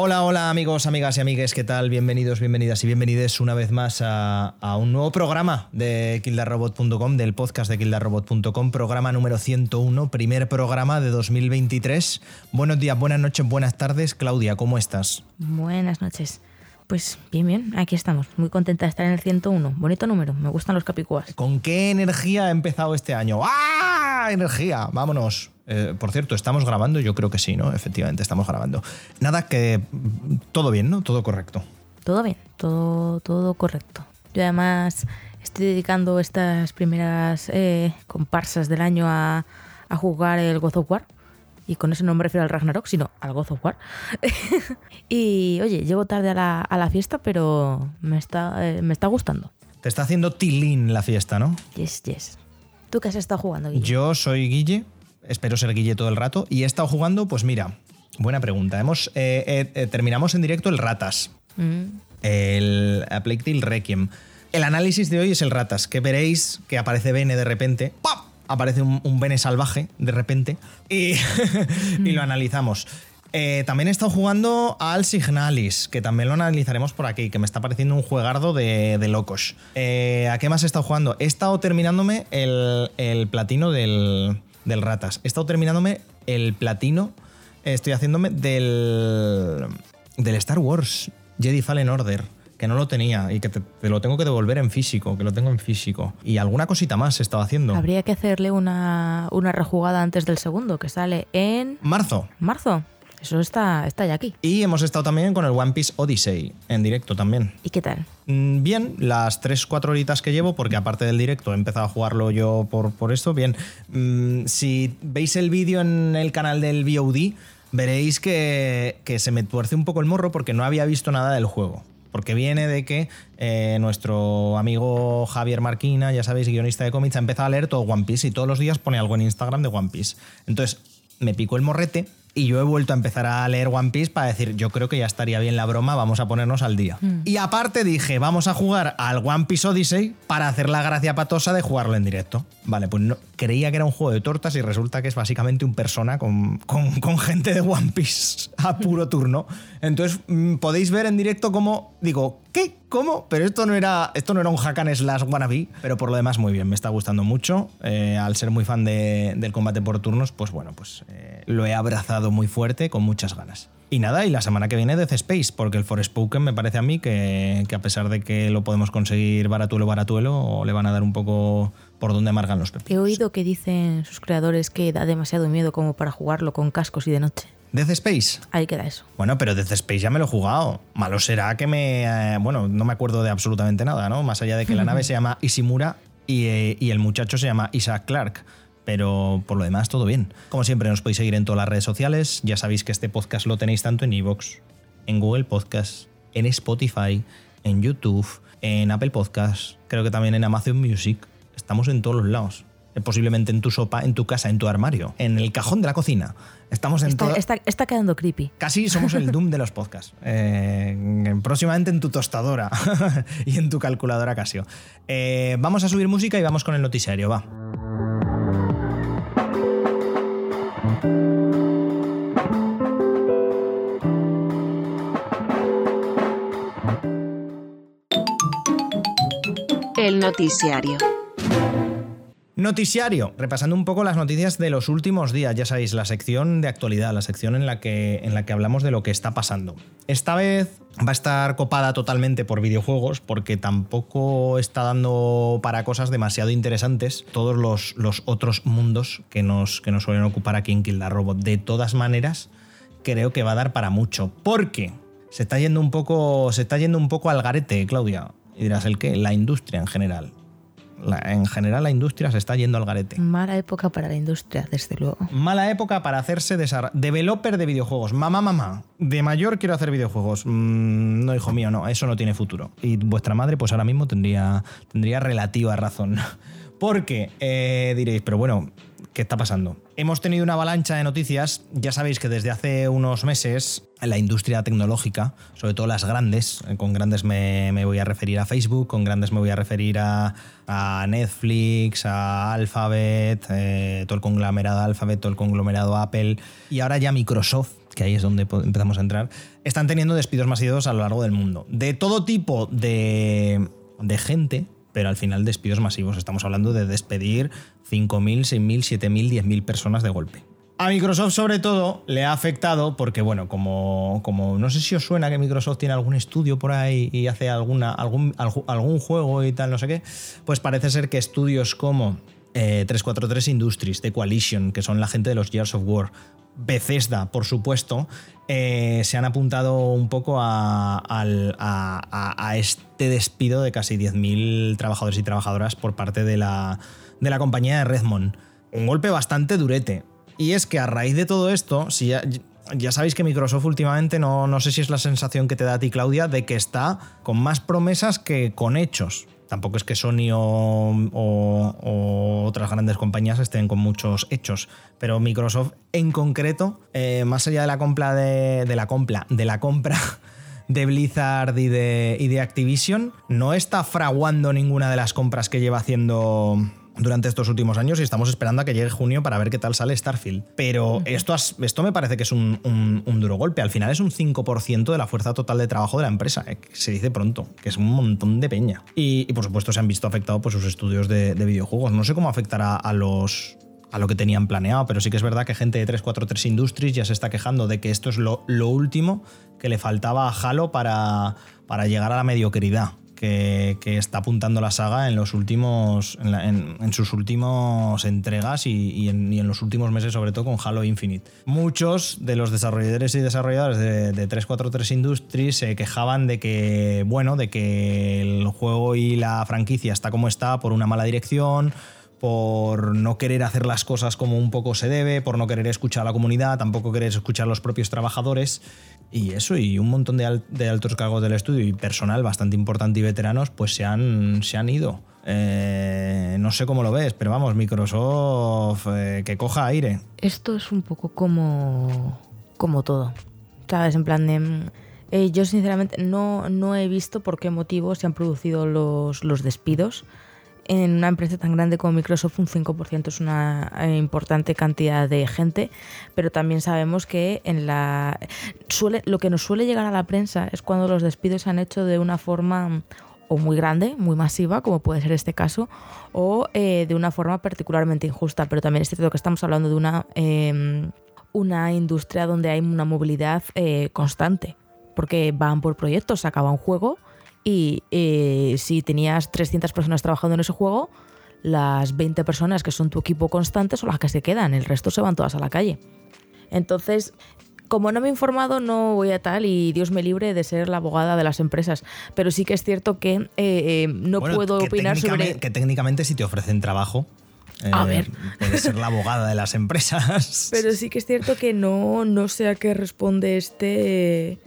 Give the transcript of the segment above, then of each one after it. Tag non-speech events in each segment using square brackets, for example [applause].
Hola, hola amigos, amigas y amigues, ¿qué tal? Bienvenidos, bienvenidas y bienvenides una vez más a, a un nuevo programa de kildarrobot.com, del podcast de kildarrobot.com, programa número 101, primer programa de 2023. Buenos días, buenas noches, buenas tardes. Claudia, ¿cómo estás? Buenas noches. Pues bien, bien, aquí estamos. Muy contenta de estar en el 101. Bonito número, me gustan los capicúas. ¿Con qué energía ha empezado este año? ¡Ah! Energía, vámonos. Eh, por cierto, ¿estamos grabando? Yo creo que sí, ¿no? Efectivamente, estamos grabando. Nada que... Todo bien, ¿no? Todo correcto. Todo bien, todo, todo correcto. Yo además estoy dedicando estas primeras eh, comparsas del año a, a jugar el God of War. Y con eso no me refiero al Ragnarok, sino al God of War. [laughs] y oye, llego tarde a la, a la fiesta, pero me está, eh, me está gustando. Te está haciendo tilín la fiesta, ¿no? Yes, yes. ¿Tú qué has estado jugando, Guille? Yo soy Guille, espero ser Guille todo el rato, y he estado jugando, pues mira, buena pregunta. Hemos, eh, eh, eh, terminamos en directo el Ratas, Mm, el A Plague Tale Requiem. El análisis de hoy es el Ratas, que veréis que aparece Bene de repente. Aparece un, un Bene salvaje de repente y, [laughs] y lo analizamos. Eh, también he estado jugando al Signalis, que también lo analizaremos por aquí, que me está pareciendo un juegardo de, de locos. Eh, ¿A qué más he estado jugando? He estado terminándome el, el platino del, del Ratas. He estado terminándome el platino, estoy haciéndome del, del Star Wars Jedi Fallen Order. Que no lo tenía y que te, te lo tengo que devolver en físico, que lo tengo en físico. Y alguna cosita más he estado haciendo. Habría que hacerle una, una rejugada antes del segundo, que sale en Marzo, marzo. Eso está, está ya aquí. Y hemos estado también con el One Piece Odyssey en directo también. ¿Y qué tal? Mm, Bien, las 3-4 horitas que llevo, porque aparte del directo he empezado a jugarlo yo por, por esto, bien. Mm, si veis el vídeo en el canal del VOD, veréis que, que se me tuerce un poco el morro porque no había visto nada del juego. Porque viene de que eh, nuestro amigo Javier Marquina, ya sabéis, guionista de cómics, ha empezado a leer todo One Piece y todos los días pone algo en Instagram de One Piece. Entonces me picó el morrete y yo he vuelto a empezar a leer One Piece para decir, yo creo que ya estaría bien la broma, vamos a ponernos al día. Y aparte dije, vamos a jugar al One Piece Odyssey para hacer la gracia patosa de jugarlo en directo. Vale, pues no, creía que era un juego de tortas y resulta que es básicamente un persona con, con- con gente de One Piece a puro turno. Entonces mm, podéis ver en directo cómo digo, ¿qué? ¿Cómo? Pero esto no era, esto no era un hack and slash wannabe, pero por lo demás muy bien, me está gustando mucho. Eh, al ser muy fan de- del combate por turnos, pues bueno, pues eh, lo he abrazado muy fuerte, con muchas ganas. Y nada, y la semana que viene Death Space, porque el Forspoken me parece a mí que, a pesar de que lo podemos conseguir baratuelo, baratuelo, le van a dar un poco por donde amargan los pepinos. He oído que dicen sus creadores que da demasiado miedo como para jugarlo con cascos y de noche. Death Space. Ahí queda eso. Bueno, pero Death Space ya me lo he jugado. Malo será que me. eh, bueno, no me acuerdo de absolutamente nada, ¿no? Más allá de que la nave se llama Ishimura y, eh, y el muchacho se llama Isaac Clark. Pero por lo demás, todo bien. Como siempre, nos podéis seguir en todas las redes sociales. Ya sabéis que este podcast lo tenéis tanto en Evox, en Google Podcast, en Spotify, en YouTube, en Apple Podcast, creo que también en Amazon Music. Estamos en todos los lados. Eh, Posiblemente en tu sopa, en tu casa, en tu armario, en el cajón de la cocina. Estamos en Está, todo- está, está quedando creepy. Casi somos el Doom de los podcasts. [laughs] Eh, próximamente en tu tostadora [laughs] y en tu calculadora Casio. Eh, vamos a subir música y vamos con el noticiario, va. El noticiario. Noticiario, repasando un poco las noticias de los últimos días, ya sabéis, la sección de actualidad, la sección en la que, en la que hablamos de lo que está pasando. Esta vez va a estar copada totalmente por videojuegos porque tampoco está dando para cosas demasiado interesantes todos los, los otros mundos que nos, que nos suelen ocupar aquí en Kill the Robot. De todas maneras, creo que va a dar para mucho porque se está yendo un poco, se está yendo un poco al garete, Claudia. Y dirás, ¿el qué? La industria en general. La- en general la industria se está yendo al garete. Mala época para la industria, desde luego. Mala época para hacerse developer de videojuegos. Mamá, mamá, de mayor quiero hacer videojuegos. Mm, no, hijo mío, no, eso no tiene futuro. Y vuestra madre, pues ahora mismo tendría, tendría relativa razón. [laughs] Porque eh, diréis, pero bueno, ¿qué está pasando? Hemos tenido una avalancha de noticias. Ya sabéis que desde hace unos meses la industria tecnológica, sobre todo las grandes, eh, con grandes me, voy a referir a Facebook, con grandes me voy a referir a, a Netflix, a Alphabet, eh, todo el conglomerado Alphabet, todo el conglomerado Apple y ahora ya Microsoft, que ahí es donde empezamos a entrar, están teniendo despidos masivos a lo largo del mundo. De todo tipo de, de gente, pero al final despidos masivos. Estamos hablando de despedir 5.000, 6.000, 7.000, 10.000 personas de golpe. A Microsoft sobre todo le ha afectado porque, bueno, como, como no sé si os suena que Microsoft tiene algún estudio por ahí y hace alguna, algún, algún juego y tal, no sé qué, pues parece ser que estudios como 343 eh, Industries, The Coalition, que son la gente de los Years of War, Bethesda, por supuesto, eh, se han apuntado un poco a, este despido de casi 10.000 trabajadores y trabajadoras por parte de la, de la compañía de Redmond. Un golpe bastante durete. Y es que a raíz de todo esto, si ya, sabéis que Microsoft últimamente, no, no sé si es la sensación que te da a ti, Claudia, de que está con más promesas que con hechos. Tampoco es que Sony o, otras grandes compañías estén con muchos hechos, pero Microsoft en concreto, eh, más allá de la compra de, la compra, de la compra [laughs] de Blizzard de, y de Activision, no está fraguando ninguna de las compras que lleva haciendo durante estos últimos años y estamos esperando a que llegue junio para ver qué tal sale Starfield. Pero esto, esto me parece que es un, duro golpe. Al final es un 5% de la fuerza total de trabajo de la empresa. Eh, se dice pronto, que es un montón de peña. Y, por supuesto se han visto afectados por sus estudios de, videojuegos. No sé cómo afectará a los a lo que tenían planeado, pero sí que es verdad que gente de 343 Industries ya se está quejando de que esto es lo, lo último que le faltaba a Halo para, para llegar a la mediocridad que, está apuntando la saga en los últimos. en, sus últimos entregas y, en, los últimos meses, sobre todo con Halo Infinite. Muchos de los desarrolladores y desarrolladoras de, de 343 Industries se quejaban de que, bueno, de que el juego y la franquicia está como está por una mala dirección por no querer hacer las cosas como un poco se debe, por no querer escuchar a la comunidad, tampoco querer escuchar a los propios trabajadores y eso, y un montón de, altos cargos del estudio y personal bastante importante y veteranos, pues se han, se han ido. Eh, no sé cómo lo ves, pero vamos, Microsoft eh, que coja aire. Esto es un poco como, como todo. ¿Sabes? En plan de. Eh, yo sinceramente no, no he visto por qué motivo se han producido los, los despidos en una empresa tan grande como Microsoft un 5% es una eh, importante cantidad de gente, pero también sabemos que en la suele, lo que nos suele llegar a la prensa es cuando los despidos se han hecho de una forma o muy grande, muy masiva, como puede ser este caso, o eh, de una forma particularmente injusta. Pero también es cierto que estamos hablando de una, em, una industria donde hay una movilidad eh, constante, porque van por proyectos, se acaba un juego y eh, si tenías 300 personas trabajando en ese juego, las 20 personas que son tu equipo constante son las que se quedan, el resto se van todas a la calle. Entonces, como no me he informado, no voy a tal y Dios me libre de ser la abogada de las empresas. Pero sí que es cierto que eh, eh, no puedo opinar sobre. Que técnicamente, si te ofrecen trabajo. a ver. Puedes ser la abogada de las empresas. [laughs] Pero sí que es cierto que no, no sé a qué responde este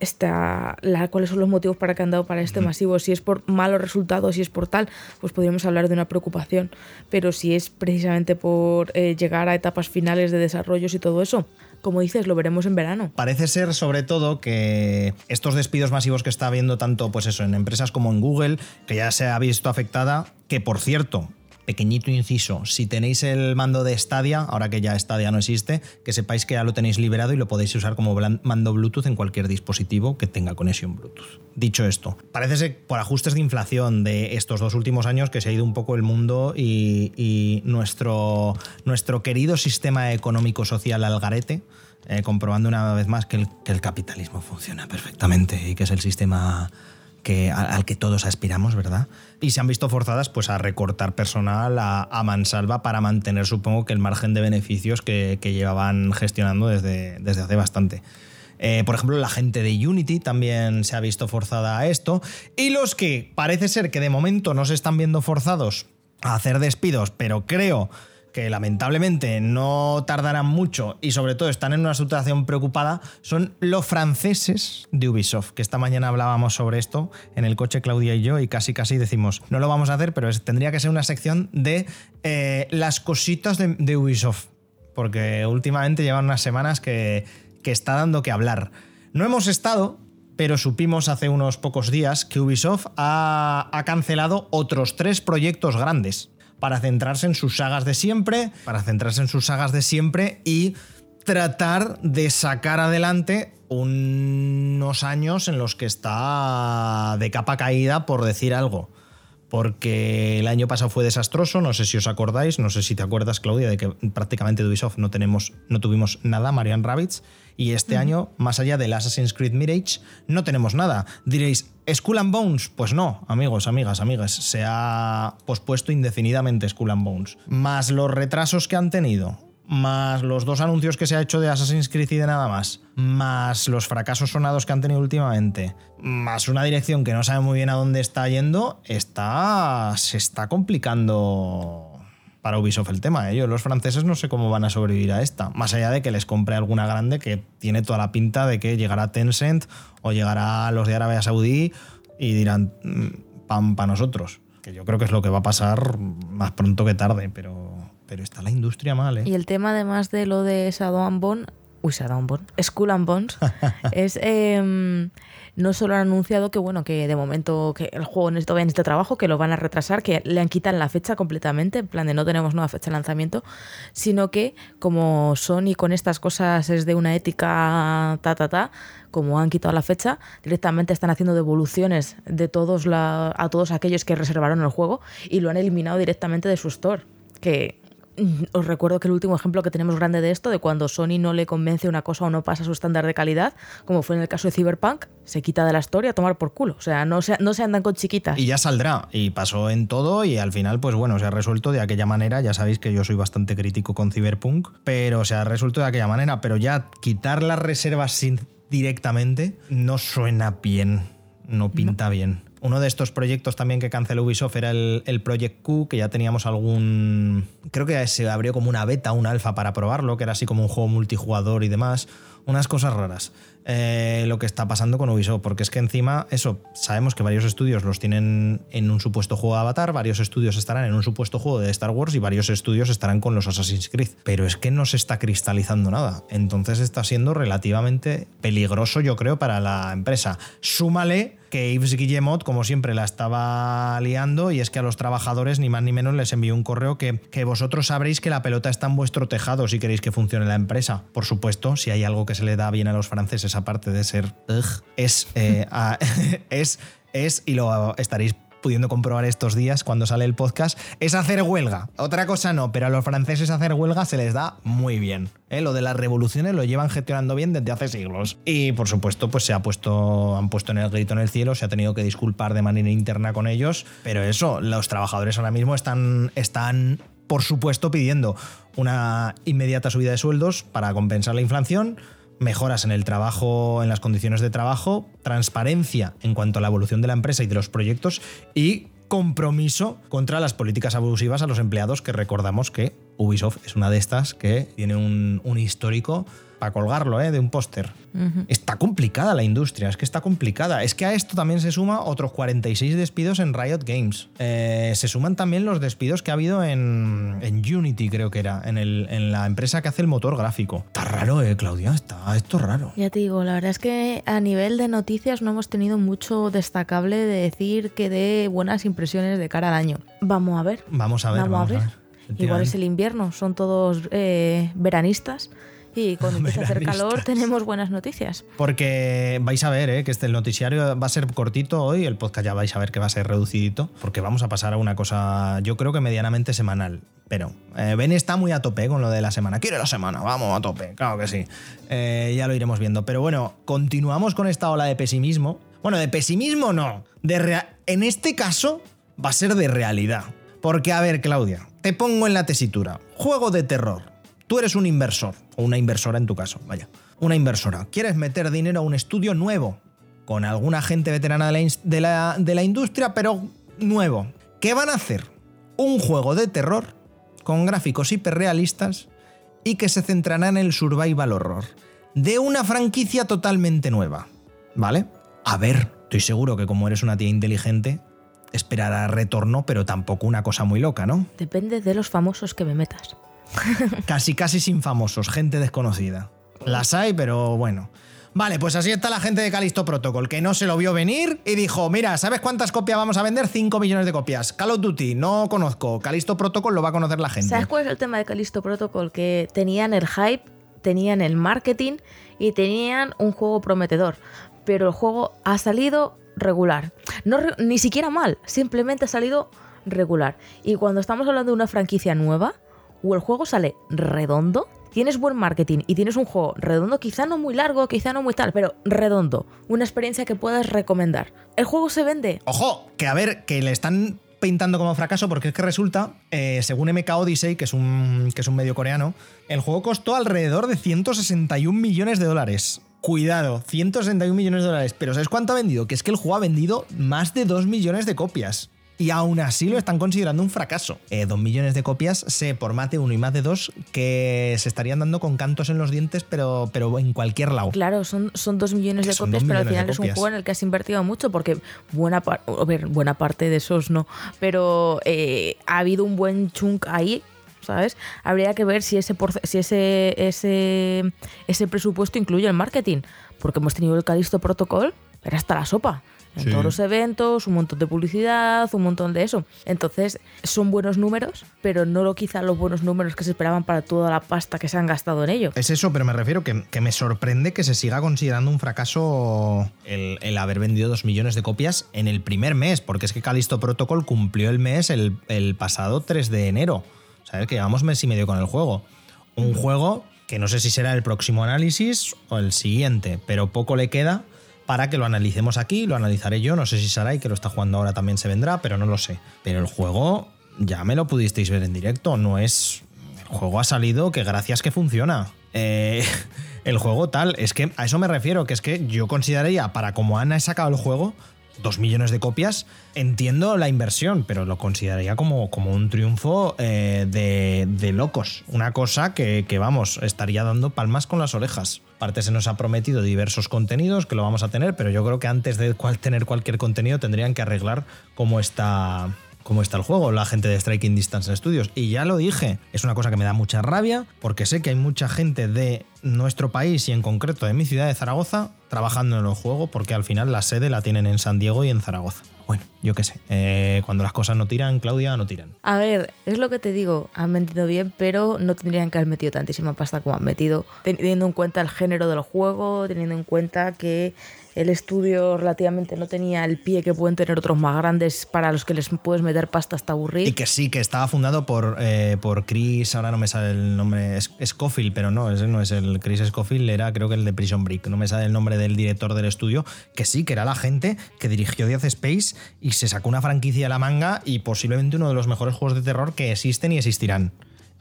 esta, la, cuáles son los motivos para que han dado para este masivo. Si es por malos resultados, si es por tal, pues podríamos hablar de una preocupación. Pero si es precisamente por eh, llegar a etapas finales de desarrollos y todo eso, como dices, lo veremos en verano. Parece ser sobre todo que estos despidos masivos que está habiendo tanto pues eso, en empresas como en Google, que ya se ha visto afectada, que por cierto, pequeñito inciso, si tenéis el mando de Stadia, ahora que ya Stadia no existe, que sepáis que ya lo tenéis liberado y lo podéis usar como mando Bluetooth en cualquier dispositivo que tenga conexión Bluetooth. Dicho esto, parece ser por ajustes de inflación de estos dos últimos años que se ha ido un poco el mundo y, nuestro, nuestro querido sistema económico-social al garete, eh, comprobando una vez más que el, que el capitalismo funciona perfectamente y que es el sistema al que todos aspiramos, ¿verdad? Y se han visto forzadas pues, a recortar personal a, mansalva para mantener, supongo, que el margen de beneficios que, llevaban gestionando desde, desde hace bastante. Eh, por ejemplo, la gente de Unity también se ha visto forzada a esto. Y los que parece ser que de momento no se están viendo forzados a hacer despidos, pero creo que lamentablemente no tardarán mucho y sobre todo están en una situación preocupada, son los franceses de Ubisoft, que esta mañana hablábamos sobre esto en el coche Claudia y yo y casi casi decimos, no lo vamos a hacer, pero tendría que ser una sección de eh, las cositas de, Ubisoft, porque últimamente llevan unas semanas que, que está dando que hablar. No hemos estado, pero supimos hace unos pocos días que Ubisoft ha, ha, cancelado otros tres proyectos grandes para centrarse en sus sagas de siempre, para centrarse en sus sagas de siempre y tratar de sacar adelante unos años en los que está de capa caída, por decir algo. Porque el año pasado fue desastroso, no sé si os acordáis, no sé si te acuerdas, Claudia, de que prácticamente de Ubisoft no, tenemos, no tuvimos nada, Marian Rabbits, y este año, más allá del Assassin's Creed Mirage, no tenemos nada. Diréis, ¿Skull and Bones? Pues no, amigos, amigas, amigas, se ha pospuesto indefinidamente Skull and Bones. Más los retrasos que han tenido, más los dos anuncios que se ha hecho de Assassin's Creed y de nada más, más los fracasos sonados que han tenido últimamente, más una dirección que no sabe muy bien a dónde está yendo, está, se está complicando para Ubisoft el tema. Ellos, los franceses, no sé cómo van a sobrevivir a esta. Más allá de que les compre alguna grande que tiene toda la pinta de que llegará Tencent o llegará a los de Arabia Saudí y dirán, mm, pam, para nosotros. Que yo creo que es lo que va a pasar más pronto que tarde, pero pero está la industria mal, ¿eh? Y el tema, además de lo de Shadow and Bone, uy, Shadow and Bone, Skull and Bones, [laughs] es. Em, no solo han anunciado que bueno que de momento que el juego necesita, este trabajo que lo van a retrasar que le han quitado la fecha completamente en plan de no tenemos nueva fecha de lanzamiento sino que como Sony con estas cosas es de una ética ta ta ta como han quitado la fecha directamente están haciendo devoluciones de todos la, a todos aquellos que reservaron el juego y lo han eliminado directamente de su store que os recuerdo que el último ejemplo que tenemos grande de esto, de cuando Sony no le convence una cosa o no pasa su estándar de calidad, como fue en el caso de Cyberpunk, se quita de la historia a tomar por culo. O sea, no se, no se andan con chiquitas. Y ya saldrá. Y pasó en todo y al final, pues bueno, se ha resuelto de aquella manera. Ya sabéis que yo soy bastante crítico con Cyberpunk, pero se ha resuelto de aquella manera. Pero ya quitar las reservas directamente no suena bien, no pinta bien. Uno de estos proyectos también que canceló Ubisoft era el, Project Q, que ya teníamos algún. Creo que se abrió como una beta, un alfa para probarlo, que era así como un juego multijugador y demás. Unas cosas raras. Eh, lo que está pasando con Ubisoft, porque es que encima, eso, sabemos que varios estudios los tienen en un supuesto juego de Avatar, varios estudios estarán en un supuesto juego de Star Wars y varios estudios estarán con los Assassin's Creed. Pero es que no se está cristalizando nada. Entonces está siendo relativamente peligroso, yo creo, para la empresa. Súmale que Yves Guillemot, como siempre, la estaba liando y es que a los trabajadores ni más ni menos les envió un correo que, que vosotros sabréis que la pelota está en vuestro tejado si queréis que funcione la empresa. Por supuesto, si hay algo que se le da bien a los franceses aparte de ser es, eh, [laughs] es, es, y lo estaréis pudiendo comprobar estos días cuando sale el podcast, es hacer huelga. Otra cosa no, pero a los franceses hacer huelga se les da muy bien. ¿eh? Lo de las revoluciones lo llevan gestionando bien desde hace siglos. Y por supuesto, pues se ha puesto, han puesto en el grito en el cielo, se ha tenido que disculpar de manera interna con ellos. Pero eso, los trabajadores ahora mismo están, están por supuesto, pidiendo una inmediata subida de sueldos para compensar la inflación mejoras en el trabajo, en las condiciones de trabajo, transparencia en cuanto a la evolución de la empresa y de los proyectos y compromiso contra las políticas abusivas a los empleados, que recordamos que Ubisoft es una de estas que tiene un, un histórico para colgarlo ¿eh? de un póster. Está complicada la industria, es que está complicada. Es que a esto también se suma otros 46 despidos en Riot Games. Eh, se suman también los despidos que ha habido en, Unity, creo que era, en, el, en, la empresa que hace el motor gráfico. Está raro, ¿eh, Claudia? Está esto raro. Ya te digo, la verdad es que a nivel de noticias no hemos tenido mucho destacable de decir que dé buenas impresiones de cara al año. Vamos a ver. Vamos a ver. Vamos, a ver. Igual es el invierno, son todos eh, veranistas y cuando [laughs] empiece a hacer calor tenemos buenas noticias. Porque vais a ver ¿eh? que este, el noticiario va a ser cortito hoy, el podcast ya vais a ver que va a ser reducidito, porque vamos a pasar a una cosa, yo creo que medianamente semanal. Pero eh, Ben está muy a tope con lo de la semana. Quiere la semana, vamos a tope, claro que sí. Eh, ya lo iremos viendo. Pero bueno, continuamos con esta ola de pesimismo. Bueno, de pesimismo no. De en este caso va a ser de realidad. Porque, a ver, Claudia, te pongo en la tesitura. Juego de terror Tú eres un inversor, o una inversora en tu caso, vaya. Una inversora. Quieres meter dinero a un estudio nuevo, con alguna gente veterana de la, de la, industria, pero nuevo. ¿Qué van a hacer? Un juego de terror con gráficos hiperrealistas y que se centrará en el survival horror. De una franquicia totalmente nueva. ¿Vale? A ver, estoy seguro que como eres una tía inteligente, esperará retorno, pero tampoco una cosa muy loca, ¿no? Depende de los famosos que me metas. [laughs] casi, casi sin famosos, gente desconocida. Las hay, pero bueno. Vale, pues así está la gente de Calisto Protocol, que no se lo vio venir y dijo, mira, ¿sabes cuántas copias vamos a vender? 5 millones de copias. Call of Duty, no conozco. Calisto Protocol lo va a conocer la gente. ¿Sabes cuál es el tema de Calisto Protocol? Que tenían el hype tenían el marketing y tenían un juego prometedor. Pero el juego ha salido regular. No, ni siquiera mal, simplemente ha salido regular. Y cuando estamos hablando de una franquicia nueva, o el juego sale redondo, tienes buen marketing y tienes un juego redondo, quizá no muy largo, quizá no muy tal, pero redondo, una experiencia que puedas recomendar. El juego se vende. Ojo, que a ver, que le están pintando como fracaso porque es que resulta, eh, según MK Odyssey, que es, un, que es un medio coreano, el juego costó alrededor de 161 millones de dólares. Cuidado, 161 millones de dólares. Pero ¿sabes cuánto ha vendido? Que es que el juego ha vendido más de 2 millones de copias. Y aún así lo están considerando un fracaso. Eh, dos millones de copias, sé por más de uno y más de dos que se estarían dando con cantos en los dientes, pero, pero en cualquier lado. Claro, son, son dos millones de copias, pero al final es un juego en el que has invertido mucho, porque buena, ver, buena parte de esos no, pero eh, ha habido un buen chunk ahí ¿sabes? Habría que ver si ese, si ese, ese, ese presupuesto incluye el marketing, porque hemos tenido el Calisto Protocol, era hasta la sopa en todos los eventos, un montón de publicidad, un montón de eso. Entonces, son buenos números, pero no lo quizá los buenos números que se esperaban para toda la pasta que se han gastado en ello. Es eso, pero me refiero que, que me sorprende que se siga considerando un fracaso el, haber vendido dos millones de copias en el primer mes, porque es que Callisto Protocol cumplió el mes el, el pasado 3 de enero. ¿Sabes? Que llevamos mes y medio con el juego. Un juego que no sé si será el próximo análisis o el siguiente, pero poco le queda para que lo analicemos aquí, lo analizaré yo, no sé si Sarai, que lo está jugando ahora, también se vendrá, pero no lo sé. Pero el juego ya me lo pudisteis ver en directo, no es... El juego ha salido que gracias que funciona. Eh, [laughs] el juego tal, es que a eso me refiero, que es que yo consideraría, para como Ana sacado el juego, dos millones de copias, entiendo la inversión, pero lo consideraría como, como un triunfo eh, de, locos. Una cosa que, que, vamos, estaría dando palmas con las orejas. Aparte se nos ha prometido diversos contenidos que lo vamos a tener, pero yo creo que antes de tener cualquier contenido tendrían que arreglar cómo está cómo está el juego, la gente de Striking Distance Studios. Y ya lo dije, es una cosa que me da mucha rabia porque sé que hay mucha gente de nuestro país y en concreto de mi ciudad de Zaragoza trabajando en el juego porque al final la sede la tienen en San Diego y en Zaragoza. Bueno, yo qué sé, eh, cuando las cosas no tiran, Claudia, no tiran. A ver, es lo que te digo, han metido bien, pero no tendrían que haber metido tantísima pasta como han metido, teniendo en cuenta el género del juego, teniendo en cuenta que el estudio relativamente no tenía el pie que pueden tener otros más grandes para los que les puedes meter pasta hasta aburrir. Y que sí, que estaba fundado por, eh, por Chris, ahora no me sale el nombre, Scofield, pero no, ese no es el Chris Scofield, era creo que el de Prison Break, no me sale el nombre del director del estudio, que sí, que era la gente que dirigió Death Space y se sacó una franquicia a la manga y posiblemente uno de los mejores juegos de terror que existen y existirán.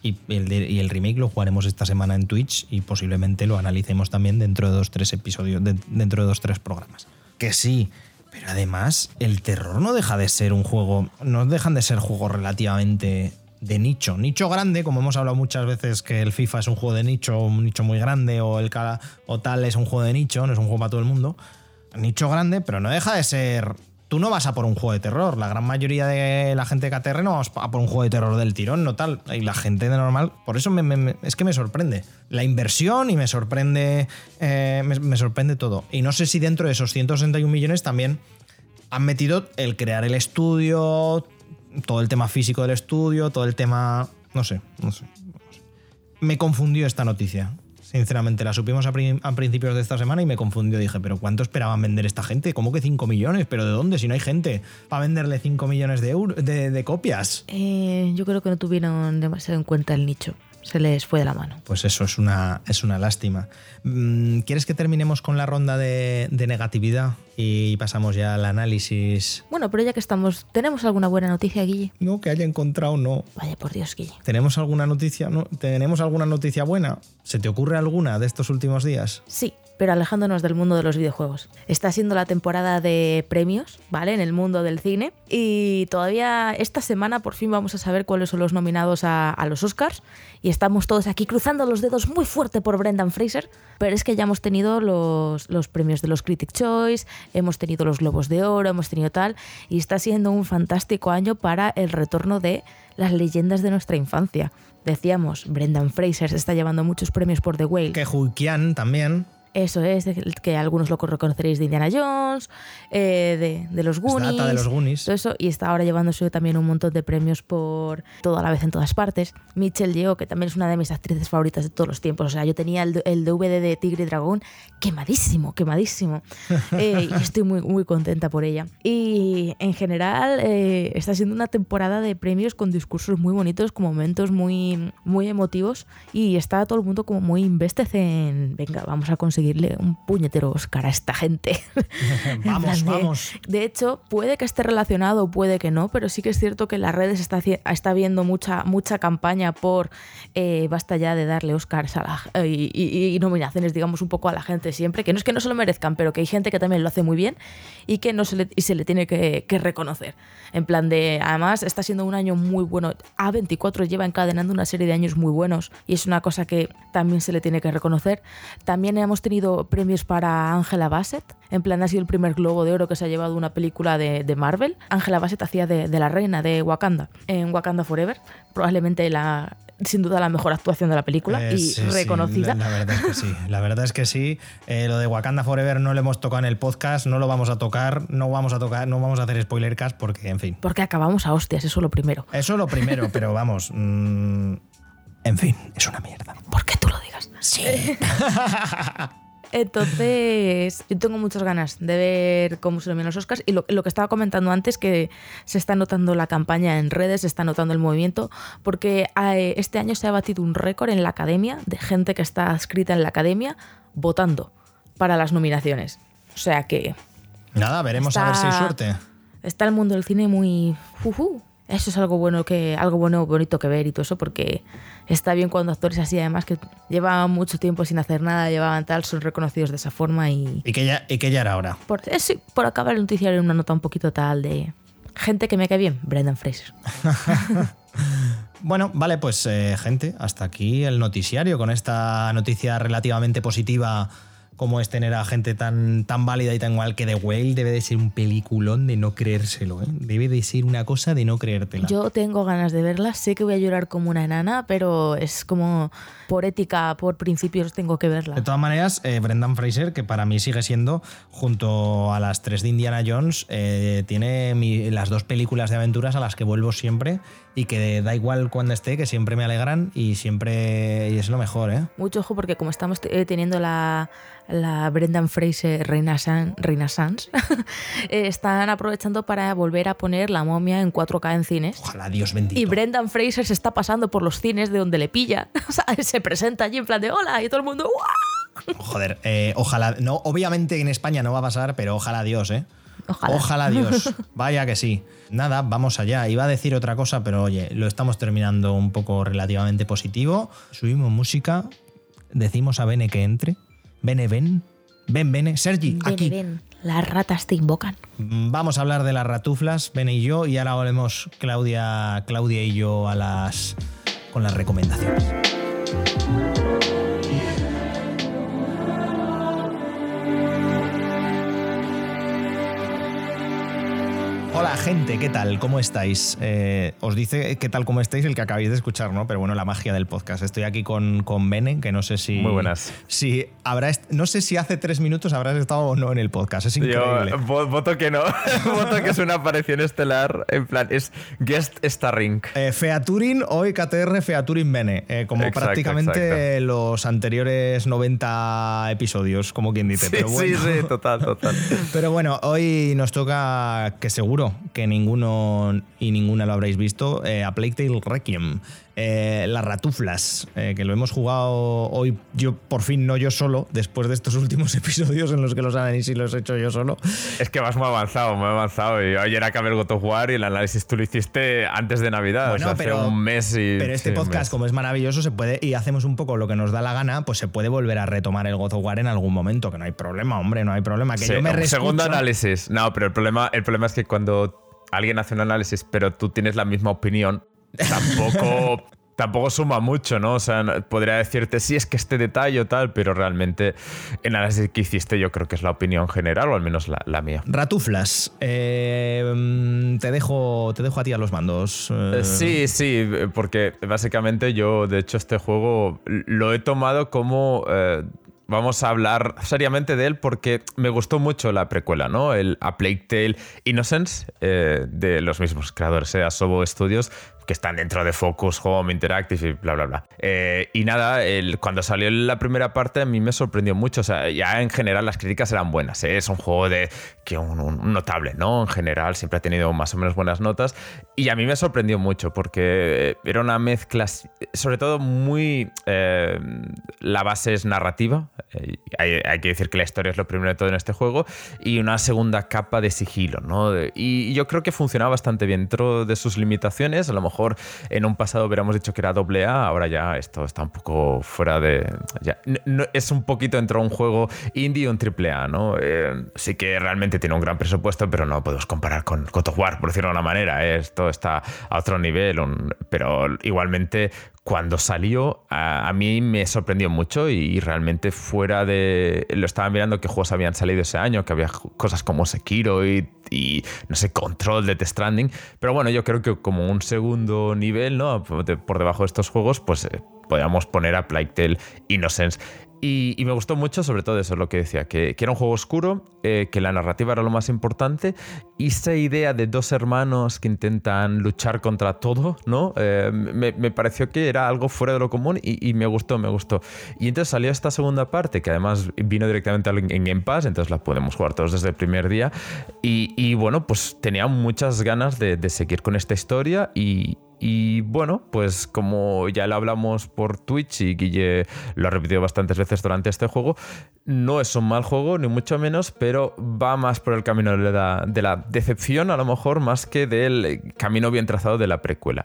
Y el, remake lo jugaremos esta semana en Twitch y posiblemente lo analicemos también dentro de dos tres episodios, dentro de dos tres programas. Que sí, pero además el terror no deja de ser un juego, no dejan de ser juegos relativamente de nicho, nicho grande, como hemos hablado muchas veces que el FIFA es un juego de nicho, un nicho muy grande o el o tal es un juego de nicho, no es un juego para todo el mundo. Nicho grande, pero no deja de ser tú no vas a por un juego de terror. La gran mayoría de la gente de KTR no va a por un juego de terror del tirón, no tal. Y la gente de normal, por eso es que me sorprende. La inversión y me sorprende, eh, me, sorprende todo. Y no sé si dentro de esos 161 millones también han metido el crear el estudio, todo el tema físico del estudio, todo el tema... No sé, no sé. Me confundió esta noticia. Sinceramente, la supimos a, principios de esta semana y me confundió. Dije, ¿pero cuánto esperaban vender esta gente? ¿Cómo que 5 millones? ¿Pero de dónde? Si no hay gente para venderle 5 millones de, de, copias. Eh, yo creo que no tuvieron demasiado en cuenta el nicho se les fue de la mano. Pues eso es una, es una lástima. Mm, ¿Quieres que terminemos con la ronda de, negatividad y pasamos ya al análisis? Bueno, pero ya que estamos, ¿tenemos alguna buena noticia, Guille? No, que haya encontrado, no. Vaya por Dios, Guille. ¿Tenemos alguna noticia? No, ¿Tenemos alguna noticia buena? ¿Se te ocurre alguna de estos últimos días? Sí, pero alejándonos del mundo de los videojuegos. Está siendo la temporada de premios, ¿vale? En el mundo del cine. Y todavía esta semana por fin vamos a saber cuáles son los nominados a, los Oscars. Y estamos todos aquí cruzando los dedos muy fuerte por Brendan Fraser. Pero es que ya hemos tenido los, los premios de los Critic Choice, hemos tenido los Globos de Oro, hemos tenido tal. Y está siendo un fantástico año para el retorno de las leyendas de nuestra infancia. Decíamos, Brendan Fraser se está llevando muchos premios por The Whale. Que Hulkian también. Eso es, que algunos lo reconoceréis de Indiana Jones, eh, de, de los Goonies. data de los Goonies. Todo eso, y está ahora llevándose también un montón de premios por todo a la vez en todas partes. Michelle Yeoh, que también es una de mis actrices favoritas de todos los tiempos. O sea, yo tenía el, el DVD de Tigre y Dragón quemadísimo, quemadísimo. [laughs] Eh, y estoy muy, muy contenta por ella. Y en general eh, está siendo una temporada de premios con discursos muy bonitos, con momentos muy, muy emotivos. Y está todo el mundo como muy invested en, venga, vamos a conseguirle un puñetero Oscar a esta gente. [laughs] En Vamos, de- vamos. de hecho, puede que esté relacionado, puede que no, pero sí que es cierto que en las redes está, está habiendo mucha, mucha campaña por eh, basta ya de darle Oscars a la- eh, y, y- y nominaciones, digamos, un poco a la gente siempre, que no es que no se lo merezcan, pero que hay gente que también lo hace muy bien y que no se le, y se le tiene que, que reconocer. En plan de, además, está siendo un año muy bueno. A24 lleva encadenando una serie de años muy buenos y es una cosa que también se le tiene que reconocer. También hemos tenido premios para Angela Bassett. En plan, ha sido el primer globo de oro que se ha llevado una película de, de Marvel. Angela Bassett hacía de, de la reina de Wakanda en Wakanda Forever. Probablemente la, sin duda la mejor actuación de la película Eh, y sí, sí, reconocida. la, la verdad es que sí. La verdad es que sí. Eh, lo de Wakanda Forever no lo hemos tocado en el podcast, no lo vamos a tocar, no vamos a tocar, no vamos a hacer spoiler cast porque, en fin. Porque acabamos a hostias, eso lo primero. Eso lo primero, pero vamos. mm, en fin, es una mierda. ¿Por qué tú lo digas? Sí. [laughs] Entonces, yo tengo muchas ganas de ver cómo se nominan los Oscars. Y lo, lo que estaba comentando antes, que se está notando la campaña en redes, se está notando el movimiento, porque eh, este año se ha batido un récord en la academia de gente que está escrita en la academia votando para las nominaciones. O sea que Nada, veremos a ver si hay suerte. Está el mundo del cine muy. juju. Eso es algo bueno que algo bueno bonito que ver y todo eso porque está bien cuando actores así además que llevaban mucho tiempo sin hacer nada llevaban tal son reconocidos de esa forma y Y que ya, y que ya era hora. por, eh, sí, por acabar el noticiario en una nota un poquito tal de gente que me cae bien Brendan Fraser [laughs] Bueno, vale, pues eh, gente, hasta aquí el noticiario con esta noticia relativamente positiva como es tener a gente tan, tan válida y tan igual que The Whale debe de ser un peliculón de no creérselo, ¿eh? Debe de ser una cosa de no creértela. yo tengo ganas de verla sé que voy a llorar como una enana pero es como por ética por principios tengo que verla De todas maneras, eh, Brendan Fraser, que para mí sigue siendo, junto a las tres de Indiana Jones, eh, tiene mi- las dos películas de aventuras a las que vuelvo siempre y que da igual cuando esté, que siempre me alegran y siempre y es lo mejor, ¿eh? Mucho ojo porque como estamos eh, teniendo la, la Brendan Fraser Reina, San, Reina Sans, [laughs] están aprovechando para volver a poner la momia en 4K en cines. Ojalá Dios bendito. Y Brendan Fraser se está pasando por los cines de donde le pilla. [laughs] O sea, se presenta allí en plan de hola y todo el mundo. [laughs] Joder, eh, ojalá, no, obviamente en España no va a pasar, pero ojalá Dios, ¿eh? Ojalá. Dios. [laughs] Vaya que sí. Nada, vamos allá. Iba a decir otra cosa, pero oye, lo estamos terminando un poco relativamente positivo. Subimos música, decimos a Bene que entre. Bene, ven. Ven, Bene. Sergi, Ven, aquí. ven, las ratas te invocan. Mm, Vamos a hablar de las ratuflas, Bene y yo, y ahora volvemos Claudia, Claudia y yo a las con las recomendaciones. Música Hola gente, ¿qué tal? ¿Cómo estáis? Eh, os dice qué tal, cómo estáis el que acabáis de escuchar, ¿no? Pero bueno, la magia del podcast. Estoy aquí con, con Bene, que no sé si... Muy buenas. Si habrá no sé si hace tres minutos habrás estado o no en el podcast. Es increíble. Yo vo- voto que no. [laughs] voto que es una aparición estelar. En plan, es guest starring. Eh, Featuring hoy KTR Featuring Bene, eh, como Exacto, prácticamente los anteriores 90 episodios, como quien dice. Sí, pero, bueno, sí, sí, total, total. [laughs] pero bueno, hoy nos toca, que seguro que ninguno y ninguna lo habréis visto, eh, a Plague Tale Requiem. Eh, las ratuflas, eh, que lo hemos jugado hoy, yo por fin no yo solo, después de estos [laughs] últimos episodios en los que los análisis los he hecho yo solo. Es que vas muy avanzado, muy avanzado. Y ayer acabé el God of War y el análisis tú lo hiciste antes de Navidad. Bueno, o sea, pero- hace un mes y. Pero este sí, podcast, como es maravilloso, se puede y hacemos un poco lo que nos da la gana, pues se puede volver a retomar el God of War en algún momento, que no hay problema, hombre, no hay problema. Que Sí, yo me reescucho- segundo análisis. No, pero el problema, el problema es que cuando alguien hace un análisis, pero tú tienes la misma opinión, tampoco. Tampoco suma mucho, ¿no? O sea, podría decirte, sí, es que este detalle o tal, pero realmente el análisis que hiciste yo creo que es la opinión general, o al menos la, la mía. Ratuflas, eh, te, dejo, te dejo a ti a los mandos. eh. Eh, Sí, sí, porque básicamente yo, de hecho, este juego lo he tomado como eh, vamos a hablar seriamente de él porque me gustó mucho la precuela, ¿no? El A Plague Tale Innocence eh, de los mismos creadores, de Asobo Studios, que están dentro de Focus Home Interactive y bla, bla, bla. Eh, y nada, el, cuando salió la primera parte a mí me sorprendió mucho. O sea, ya en general las críticas eran buenas. ¿eh? Es un juego de que un, notable, ¿no? En general siempre ha tenido más o menos buenas notas. Y a mí me sorprendió mucho porque era una mezcla, sobre todo muy... Eh, la base es narrativa. Hay, hay, que decir que la historia es lo primero de todo en este juego. Y una segunda capa de sigilo, ¿no? Y yo creo que funcionaba bastante bien dentro de sus limitaciones. A lo mejor mejor en un pasado hubiéramos dicho que era doble A, ahora ya esto está un poco fuera de. Ya, es un poquito entre un juego indie y un triple A, ¿no? Eh, sí que realmente tiene un gran presupuesto, pero no podemos comparar con God War, por decirlo de una manera. ¿eh? Esto está a otro nivel, pero igualmente cuando salió, a, mí me sorprendió mucho y, realmente fuera de. Lo estaba mirando qué juegos habían salido ese año, que había cosas como Sekiro y, no sé, Control de Death Stranding. Pero bueno, yo creo que como un segundo nivel, ¿no? Por debajo de estos juegos, pues eh, podíamos poner a Plague Tale Innocence. Y, me gustó mucho, sobre todo eso, lo que decía, que, era un juego oscuro, eh, que la narrativa era lo más importante, y esa idea de dos hermanos que intentan luchar contra todo, ¿no? Eh, me, pareció que era algo fuera de lo común y, me gustó, me gustó. Y entonces salió esta segunda parte, que además vino directamente en Game Pass, entonces la podemos jugar todos desde el primer día. Y, bueno, pues tenía muchas ganas de, de seguir con esta historia y, y bueno, pues como ya lo hablamos por Twitch y Guille lo ha repetido bastantes veces durante este juego, no es un mal juego, ni mucho menos, pero va más por el camino de la, decepción, a lo mejor, más que del camino bien trazado de la precuela.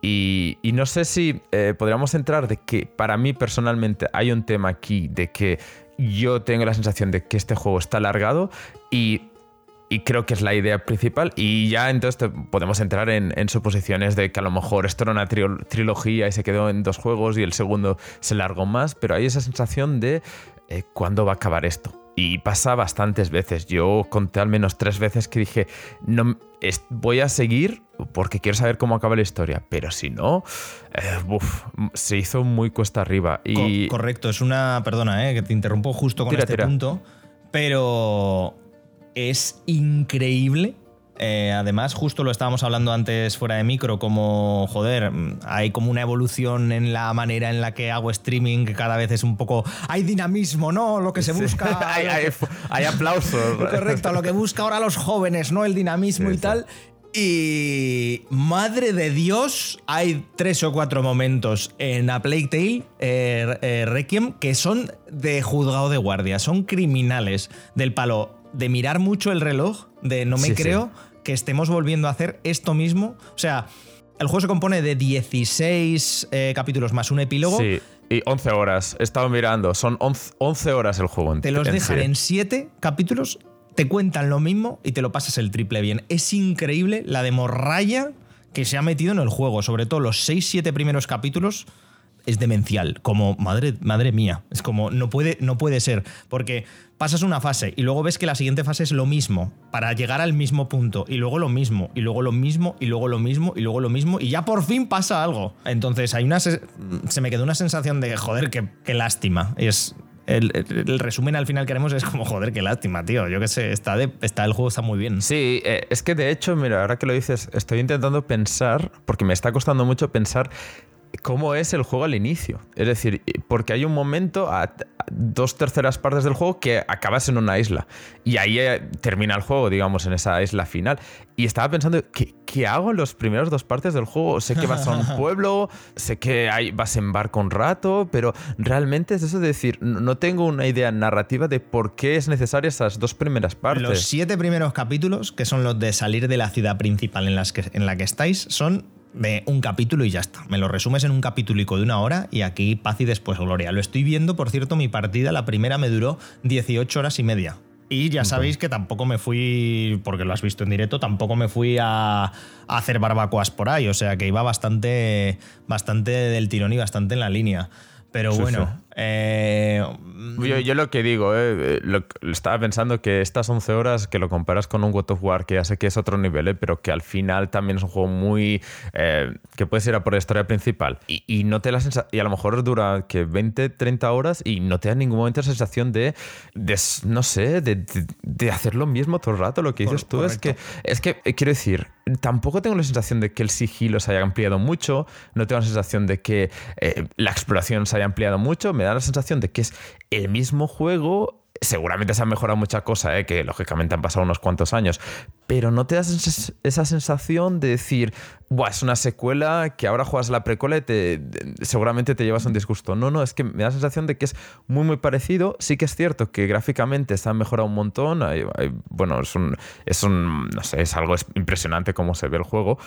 Y, no sé si eh, podríamos entrar de que para mí personalmente hay un tema aquí de que yo tengo la sensación de que este juego está alargado y y creo que es la idea principal. Y ya entonces podemos entrar en, suposiciones de que a lo mejor esto era una trilogía y se quedó en dos juegos y el segundo se largó más, pero hay esa sensación de eh, cuándo va a acabar esto. Y pasa bastantes veces. Yo conté al menos tres veces que dije, no, voy a seguir porque quiero saber cómo acaba la historia. Pero si no, eh, se hizo muy cuesta arriba. Y... correcto, es una. Perdona, eh, que te interrumpo justo con este punto. Pero es increíble. Eh, además, justo lo estábamos hablando antes fuera de micro, como, joder, hay como una evolución en la manera en la que hago streaming, que cada vez es un poco... Hay dinamismo, ¿no? Lo que se busca... [laughs] hay, aplausos. [laughs] Correcto, lo que busca ahora los jóvenes, ¿no? El dinamismo y tal. Y madre de Dios, hay tres o cuatro momentos en A Plague Tale eh, eh, Requiem que son de juzgado de guardia, son criminales del palo de mirar mucho el reloj, de no me creo que estemos volviendo a hacer esto mismo. O sea, el juego se compone de 16 eh, capítulos más un epílogo. Sí. Y 11 horas. He estado mirando. Son 11 horas el juego. Te los dejan en 7 capítulos, te cuentan lo mismo y te lo pasas el triple bien. Es increíble la demorraya que se ha metido en el juego. Sobre todo los 6-7 primeros capítulos es demencial. Como, madre, madre mía. Es como, no puede, no puede ser. Porque pasas una fase y luego ves que la siguiente fase es lo mismo, para llegar al mismo punto, y luego lo mismo, y luego lo mismo, y luego lo mismo, y luego lo mismo, y ya por fin pasa algo. Entonces hay una se me quedó una sensación de, joder, qué, lástima. Es, el, resumen al final que haremos es como, joder, qué lástima, tío. Yo qué sé, está, de, está el juego está muy bien. Sí, eh, es que de hecho, mira, ahora que lo dices, estoy intentando pensar, porque me está costando mucho pensar cómo es el juego al inicio. Es decir, porque hay un momento a dos terceras partes del juego que acabas en una isla. Y ahí eh, termina el juego, digamos, en esa isla final. Y estaba pensando, ¿qué, hago en las primeras dos partes del juego? Sé que vas a un [laughs] pueblo, sé que hay, vas en barco un rato, pero realmente es eso de decir, no tengo una idea narrativa de por qué es necesaria esas dos primeras partes. Los siete primeros capítulos, que son los de salir de la ciudad principal en, las que, en la que estáis, son de un capítulo y ya está. Me lo resumes en un capítulo de una hora y aquí paz y después gloria. Lo estoy viendo, por cierto, mi partida, la primera me duró 18 horas y media. Y ya sabéis que tampoco me fui, porque lo has visto en directo, tampoco me fui a, hacer barbacoas por ahí. O sea que iba bastante, bastante del tirón y bastante en la línea. Pero bueno, Eh, yo, lo que digo, eh, lo, estaba pensando que estas 11 horas que lo comparas con un God of War, que ya sé que es otro nivel, eh, pero que al final también es un juego muy. que puedes ir a por la historia principal. Y, no te la y a lo mejor dura que 20, 30 horas y no te da en ningún momento la sensación de. no sé, de, de, hacer lo mismo todo el rato. Lo que dices tú es que. Es que, quiero decir, tampoco tengo la sensación de que el sigilo se haya ampliado mucho, no tengo la sensación de que la exploración se haya ampliado mucho, me da la sensación de que es el mismo juego. Seguramente se ha mejorado mucha cosa, ¿eh? que lógicamente han pasado unos cuantos años, pero no te das esa sensación de decir, Buah, es una secuela que ahora juegas la precuela y te, seguramente te llevas un disgusto. No, no, es que me da la sensación de que es muy, muy parecido. Sí que es cierto que gráficamente se ha mejorado un montón. bueno, es un, es un, no sé, es algo impresionante cómo se ve el juego,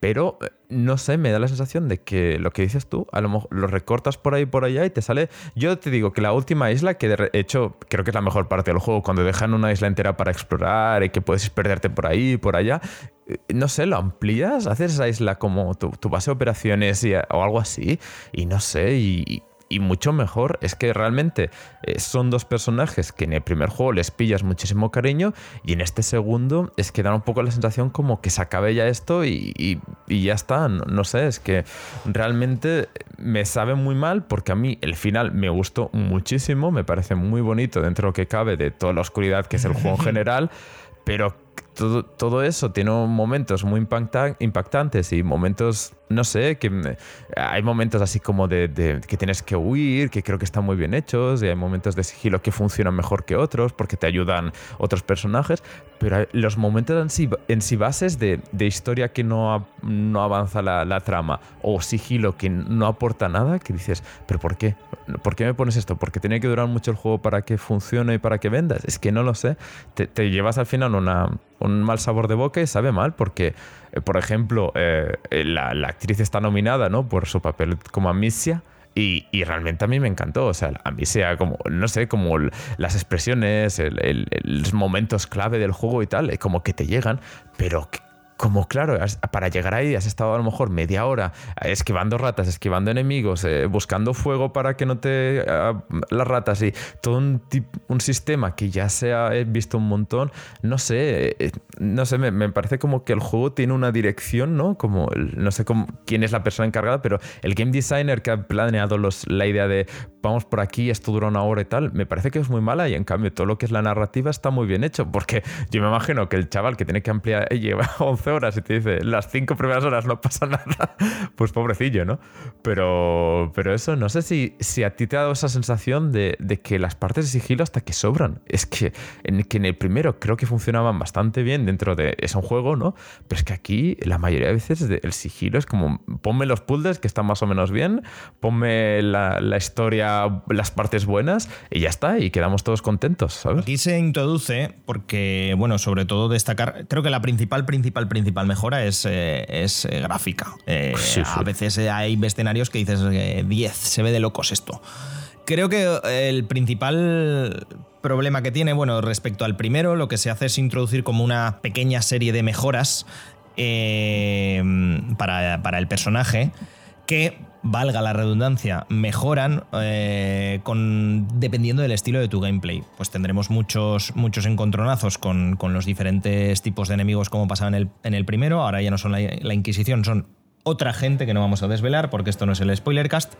pero eh, no sé, me da la sensación de que lo que dices tú, a lo mejor lo recortas por ahí por allá y te sale. Yo te digo que la última isla, que de hecho creo que es la mejor parte del juego, cuando dejan una isla entera para explorar y que puedes perderte por ahí por allá, eh, no sé, lo amplías, haces esa isla como tu, base de operaciones o algo así, y no sé, y, y mucho mejor es que realmente eh, son dos personajes que en el primer juego les pillas muchísimo cariño y en este segundo es que dan un poco la sensación como que se acabe ya esto y, ya está. No, sé, es que realmente me sabe muy mal porque a mí el final me gustó muchísimo, me parece muy bonito dentro de lo que cabe de toda la oscuridad que es el juego en [laughs] general, pero todo, todo, eso tiene momentos muy impactantes y momentos no sé, que hay momentos así como de, que tienes que huir, que creo que están muy bien hechos, y hay momentos de sigilo que funcionan mejor que otros porque te ayudan otros personajes, pero los momentos en sí, bases de, historia que no, no avanza la, trama o sigilo que no aporta nada, que dices, pero ¿por qué? ¿Por qué me pones esto? ¿Porque tiene que durar mucho el juego para que funcione y para que vendas? Es que no lo sé. Te, llevas al final una, un mal sabor de boca y sabe mal porque por ejemplo, eh, la, actriz está nominada ¿no? por su papel como Amicia. Y, realmente a mí me encantó. O sea, Amicia, como, no sé, como las expresiones, los momentos clave del juego y tal, eh, como que te llegan, pero como claro, para llegar ahí has estado a lo mejor media hora esquivando ratas, esquivando enemigos, eh, buscando fuego para que no te ah, las ratas y todo un, un, sistema que ya se ha visto un montón, no sé, eh, no sé, me, parece como que el juego tiene una dirección, ¿no? Como, no sé cómo, quién es la persona encargada, pero el game designer que ha planeado los, la idea de vamos por aquí, esto dura una hora y tal, me parece que es muy mala y en cambio todo lo que es la narrativa está muy bien hecho, porque yo me imagino que el chaval que tiene que ampliar lleva [laughs] 11 horas y te dice las 5 primeras horas no pasa [laughs] nada, pues pobrecillo, ¿no? Pero, pero eso, no sé si, si a ti te ha dado esa sensación de, que las partes de sigilo hasta que sobran. Es que en, que en el primero creo que funcionaban bastante bien dentro de... Es un juego, ¿no? Pero es que aquí la mayoría de veces el sigilo es como ponme los puzzles que están más o menos bien, ponme la, la historia las partes buenas y ya está, y quedamos todos contentos, ¿sabes? Aquí se introduce, porque, bueno, sobre todo destacar, creo que la principal, principal, principal mejora es, eh, es eh, gráfica. Eh, a veces hay escenarios que dices 10, se ve de locos esto. Creo que el principal problema que tiene, bueno, respecto al primero, lo que se hace es introducir como una pequeña serie de mejoras para, para el personaje que valga la redundancia, mejoran eh, con, dependiendo del estilo de tu gameplay. Pues tendremos muchos, muchos encontronazos con, los diferentes tipos de enemigos como pasaba en el, en el primero. Ahora ya no son la, Inquisición, son otra gente que no vamos a desvelar porque esto no es el spoilercast.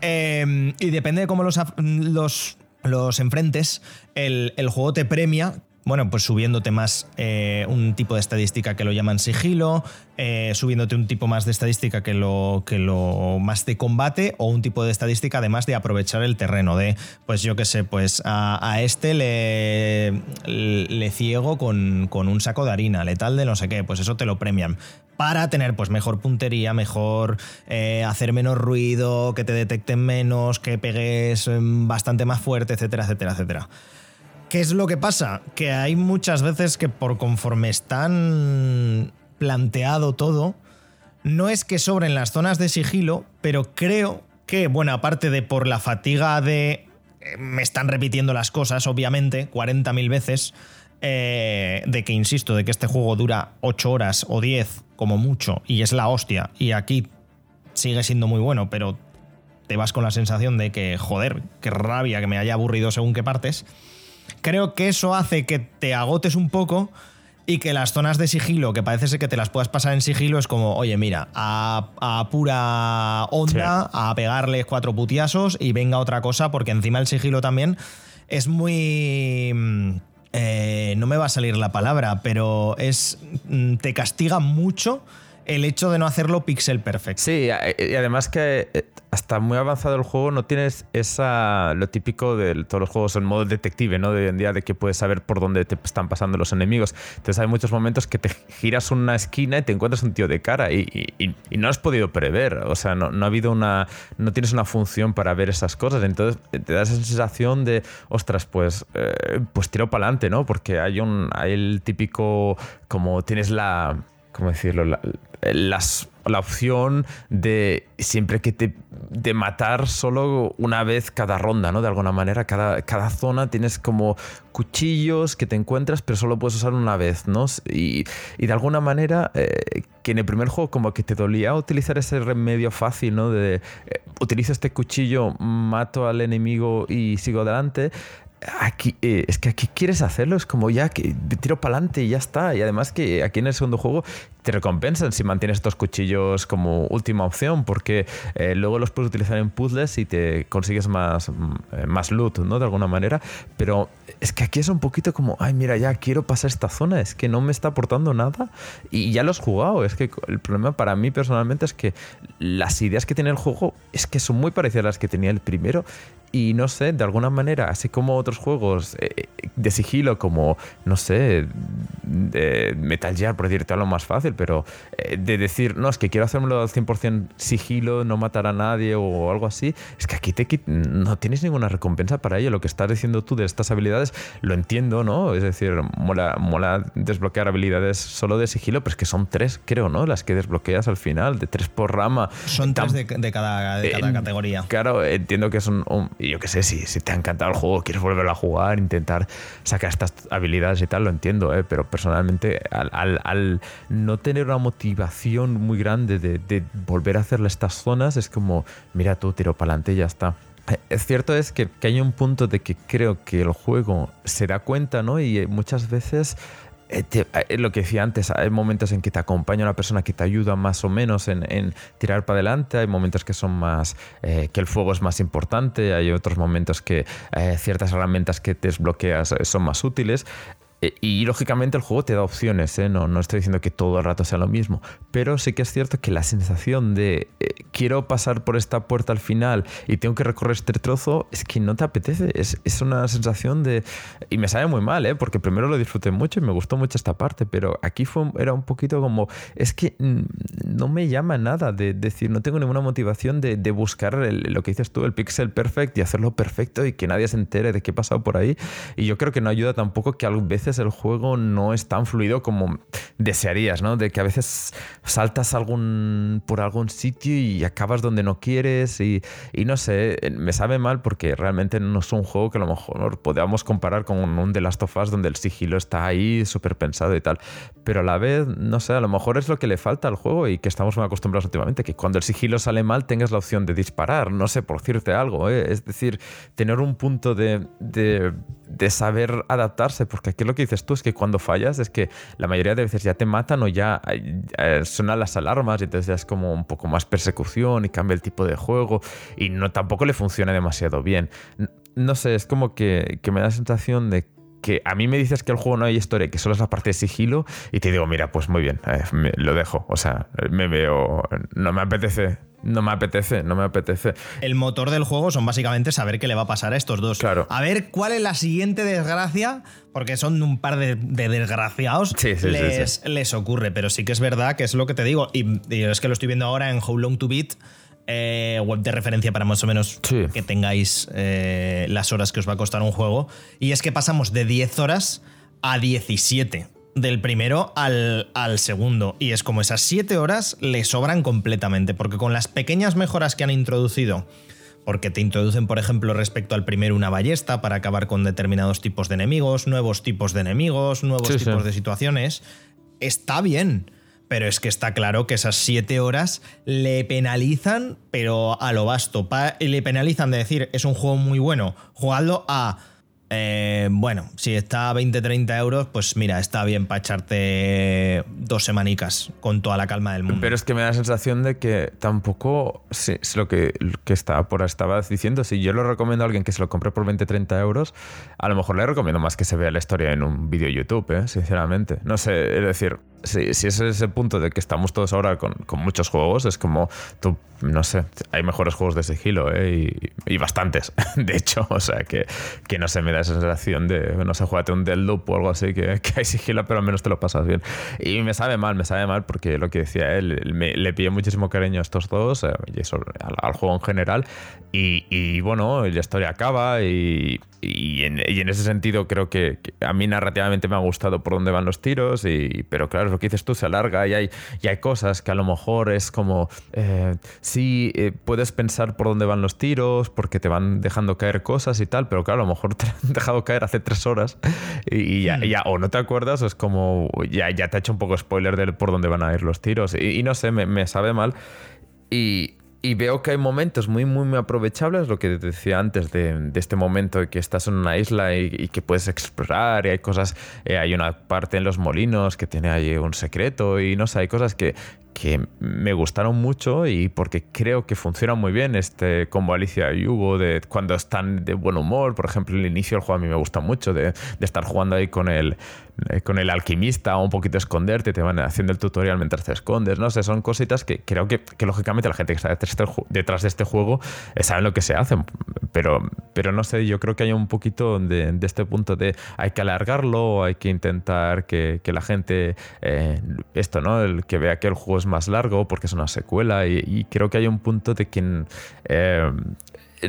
Eh, y depende de cómo los, los, los enfrentes, el, el juego te premia bueno, pues subiéndote más eh, un tipo de estadística que lo llaman sigilo, eh, subiéndote un tipo más de estadística que lo, que lo más de combate o un tipo de estadística además de aprovechar el terreno, de, pues yo qué sé, pues a, este le, le ciego con, un saco de harina, letal de no sé qué, pues eso te lo premian para tener pues mejor puntería, mejor eh, hacer menos ruido, que te detecten menos, que pegues mm, bastante más fuerte, etcétera, etcétera, etcétera. ¿Qué es lo que pasa? Que hay muchas veces que por conforme están planteado todo, no es que sobren las zonas de sigilo, pero creo que, bueno, aparte de por la fatiga de... Eh, me están repitiendo las cosas, obviamente, 40.000 veces, eh, de que, insisto, de que este juego dura 8 horas o 10 como mucho y es la hostia, y aquí sigue siendo muy bueno, pero te vas con la sensación de que, joder, qué rabia que me haya aburrido según qué partes. Creo que eso hace que te agotes un poco y que las zonas de sigilo, que parece ser que te las puedas pasar en sigilo, es como, oye, mira, a, pura onda, a pegarle cuatro putiasos y venga otra cosa, porque encima el sigilo también es muy... Mm, eh, no me va a salir la palabra, pero es. Mm, te castiga mucho el hecho de no hacerlo pixel perfecto. Sí, y además que eh, hasta muy avanzado el juego no tienes esa lo típico de todos los juegos en modo detective, ¿no? De hoy en día de que puedes saber por dónde te están pasando los enemigos. Entonces hay muchos momentos que te giras una esquina y te encuentras un tío de cara y, no has podido prever. O sea, no, ha habido una. no tienes una función para ver esas cosas. Entonces te da esa sensación de, ostras, pues, eh, pues tiro para adelante, ¿no? Porque hay un. hay el típico. como tienes la ¿cómo decirlo? La, la opción de siempre que te de matar solo una vez cada ronda, ¿no? De alguna manera, cada, cada zona tienes como cuchillos que te encuentras, pero solo puedes usar una vez, ¿no? Y, y de alguna manera, eh, que en el primer juego como que te dolía utilizar ese remedio fácil, ¿no? De eh, utilizo este cuchillo, mato al enemigo y sigo adelante aquí, eh, es que aquí quieres hacerlo, es como ya que tiro para adelante y ya está. Y además que aquí en el segundo juego te recompensan si mantienes estos cuchillos como última opción, porque eh, luego los puedes utilizar en puzzles y te consigues más, mm, eh, más loot, ¿no? De alguna manera. Pero es que aquí es un poquito como, ay, mira, ya quiero pasar esta zona, es que no me está aportando nada y ya lo has jugado. Es que el problema para mí personalmente es que las ideas que tiene el juego es que son muy parecidas a las que tenía el primero y no sé, de alguna manera, así como otros juegos eh, de sigilo, como, no sé, Metal Gear, por decirte algo más fácil, pero eh, de decir, no, es que quiero hacérmelo al 100% sigilo, no matar a nadie o algo así, es que aquí te, no tienes ninguna recompensa para ello. Lo que estás diciendo tú de estas habilidades, lo entiendo, ¿no? Es decir, mola, mola desbloquear habilidades solo de sigilo, pero es que son tres, creo, ¿no? Las que desbloqueas al final, de tres por rama. Son tres de, cada, de cada categoría. Claro, entiendo que son y yo qué sé, si, si, te ha encantado el juego, quieres volverlo a jugar, intentar sacar estas habilidades y tal, lo entiendo, ¿eh? pero personalmente al, no tener una motivación muy grande de, volver a hacerle estas zonas, es como, mira tú, tiro para adelante y ya está. Eh, es cierto es que, que, hay un punto de que creo que el juego se da cuenta, ¿no? Y muchas veces eh, eh, lo que decía antes, hay momentos en que te acompaña una persona que te ayuda más o menos en, tirar para adelante, hay momentos que son más, eh, que el fuego es más importante, hay otros momentos que ciertas herramientas que te desbloqueas son más útiles. Eh, y lógicamente el juego te da opciones, ¿eh? no, no estoy diciendo que todo el rato sea lo mismo, pero sí que es cierto que la sensación de eh, quiero pasar por esta puerta al final y tengo que recorrer este trozo es que no te apetece, es, es una sensación de... Y me sabe muy mal, ¿eh? porque primero lo disfruté mucho y me gustó mucho esta parte, pero aquí fue, era un poquito como, es que no me llama nada de decir, no tengo ninguna motivación de, de buscar lo que dices tú, el pixel perfect y hacerlo perfecto y que nadie se entere de qué ha pasado por ahí. Y yo creo que no ayuda tampoco que a veces el juego no es tan fluido como desearías, ¿no? De que a veces saltas por algún sitio y acabas donde no quieres y, no sé, me sabe mal porque realmente no es un juego que a lo mejor podamos comparar con un The Last of Us donde el sigilo está ahí súper pensado y tal. Pero a la vez, no sé, a lo mejor es lo que le falta al juego y que estamos muy acostumbrados últimamente, que cuando el sigilo sale mal tengas la opción de disparar, no sé, por decirte algo, ¿eh? es decir, tener un punto de, de, de saber adaptarse, porque aquí lo que dices tú es que cuando fallas es que la mayoría de veces ya te matan o ya eh, suenan las alarmas y entonces ya es como un poco más persecución y cambia el tipo de juego y no tampoco le funciona demasiado bien. No sé, es como que, me da la sensación de que a mí me dices que el juego no hay historia, que solo es la parte de sigilo, y te digo, mira, pues muy bien, eh, lo dejo. O sea, me veo, no me apetece no me apetece, no me apetece. El motor del juego son básicamente saber qué le va a pasar a estos dos. Claro. A ver cuál es la siguiente desgracia, porque son un par de, desgraciados. Sí, sí, les, les, ocurre, pero sí que es verdad que es lo que te digo. Y, es que lo estoy viendo ahora en How Long to Beat. Eh, web de referencia para más o menos que tengáis eh, las horas que os va a costar un juego. Y es que pasamos de 10 horas a 17 del primero al, al, segundo. Y es como esas siete horas le sobran completamente, porque con las pequeñas mejoras que han introducido, porque te introducen, por ejemplo, respecto al primero una ballesta para acabar con determinados tipos de enemigos, nuevos tipos de enemigos, nuevos tipos de situaciones, está bien. Pero es que está claro que esas 7 horas le penalizan, pero a lo vasto. le penalizan de decir, es un juego muy bueno, jugadlo a eh, bueno, si está a 20-30 euros, pues mira, está bien para echarte dos semanicas con toda la calma del mundo. Pero es que me da la sensación de que tampoco es lo que, que está por estabas diciendo. Si yo lo recomiendo a alguien que se lo compre por 20-30 euros, a lo mejor le recomiendo más que se vea la historia en un vídeo YouTube, ¿eh? sinceramente. No sé, es decir, si, si ese es el punto de que estamos todos ahora con, con, muchos juegos, es como tú, no sé, hay mejores juegos de sigilo, ¿eh? y, y, bastantes, [laughs] de hecho, o sea, que, que, no se me da esa sensación de, no sé, jugate un Deadloop o algo así, que, que, hay sigilo, pero al menos te lo pasas bien. Y me sabe mal, me sabe mal, porque lo que decía él, me, le pide muchísimo cariño a estos dos, eh, y eso, al, al, juego en general, y, y, bueno, la historia acaba, y, y en, en, ese sentido creo que, a mí narrativamente me ha gustado por dónde van los tiros, y, pero claro, lo que dices tú, se alarga y hay, y hay cosas que a lo mejor es como, eh, sí, eh, puedes pensar por dónde van los tiros, porque te van dejando caer cosas y tal, pero claro, a lo mejor [laughs] [laughs] dejado caer hace tres horas y, ya, ya, o no te acuerdas o es como, ya, ya te ha hecho un poco spoiler de por dónde van a ir los tiros y, y no sé, me, me sabe mal. Y, y veo que hay momentos muy, muy, muy aprovechables, lo que decía antes de, de este momento de que estás en una isla y, y que puedes explorar y hay cosas, eh, hay una parte en los molinos que tiene ahí un secreto y no sé, hay cosas que, que me gustaron mucho y porque creo que funciona muy bien este como Alicia y Hugo de cuando están de buen humor. Por ejemplo el inicio del juego a mí me gusta mucho de, de estar jugando ahí con el con el alquimista o un poquito esconderte te van haciendo el tutorial mientras te escondes no sé son cositas que creo que, que lógicamente la gente que está detrás de este juego eh, saben lo que se hacen pero pero no sé yo creo que hay un poquito de, de este punto de hay que alargarlo hay que intentar que, que la gente eh, esto no el que vea que el juego es más largo porque es una secuela y, creo que hay un punto de quien eh,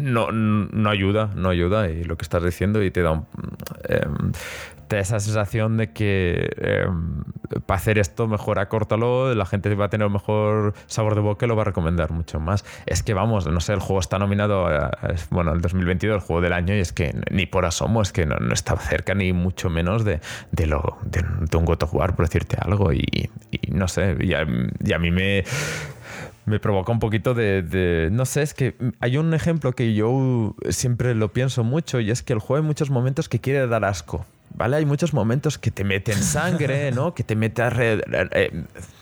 no, no, ayuda, no ayuda y lo que estás diciendo y te da, un, eh, esa sensación de que eh, para hacer esto mejor acórtalo, la gente va a tener un mejor sabor de boca y lo va a recomendar mucho más. Es que vamos, no sé, el juego está nominado, a, bueno, el 2022, el juego del año y es que ni por asomo, es que no, no está cerca ni mucho menos de, de, lo, de, un God of War, por decirte algo y, no sé, y a, y a mí me me provoca un poquito de, de, No sé, es que hay un ejemplo que yo siempre lo pienso mucho y es que el juego hay muchos momentos que quiere dar asco. ¿Vale? Hay muchos momentos que te meten sangre, ¿no? Que te metes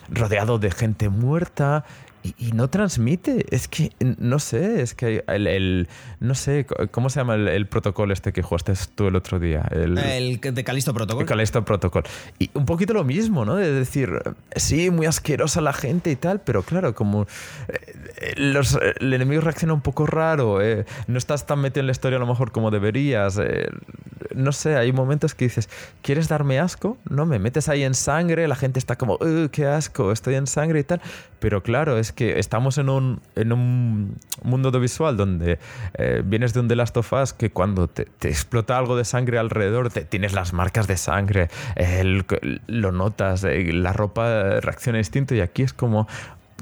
rodeado de gente muerta y, y, no transmite. Es que, no sé, es que el, el no sé, ¿cómo se llama el, el, protocolo este que jugaste tú el otro día? El, el de Calisto Protocol. El Calisto Protocol. Y un poquito lo mismo, ¿no? De decir, sí, muy asquerosa la gente y tal, pero claro, como eh, los, el enemigo reacciona un poco raro, eh, no estás tan metido en la historia a lo mejor como deberías. Eh, no sé, hay momentos que dices, ¿quieres darme asco? No, me metes ahí en sangre, la gente está como, qué asco, estoy en sangre y tal. Pero claro, es que estamos en un, en un mundo audiovisual donde eh, vienes de un The Last of Us que cuando te, explota algo de sangre alrededor, te, tienes las marcas de sangre, lo notas, eh, la ropa reacciona distinto y aquí es como,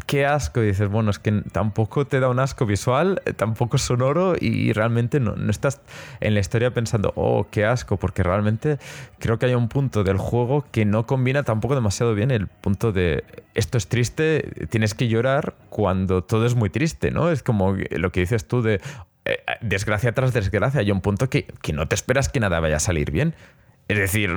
qué asco. Y dices, bueno, es que tampoco te da un asco visual, tampoco sonoro y realmente no, no, estás en la historia pensando, oh, qué asco, porque realmente creo que hay un punto del juego que no combina tampoco demasiado bien el punto de esto es triste, tienes que llorar cuando todo es muy triste, ¿no? Es como lo que dices tú de eh, desgracia tras desgracia. Hay un punto que, que no te esperas que nada vaya a salir bien. Es decir,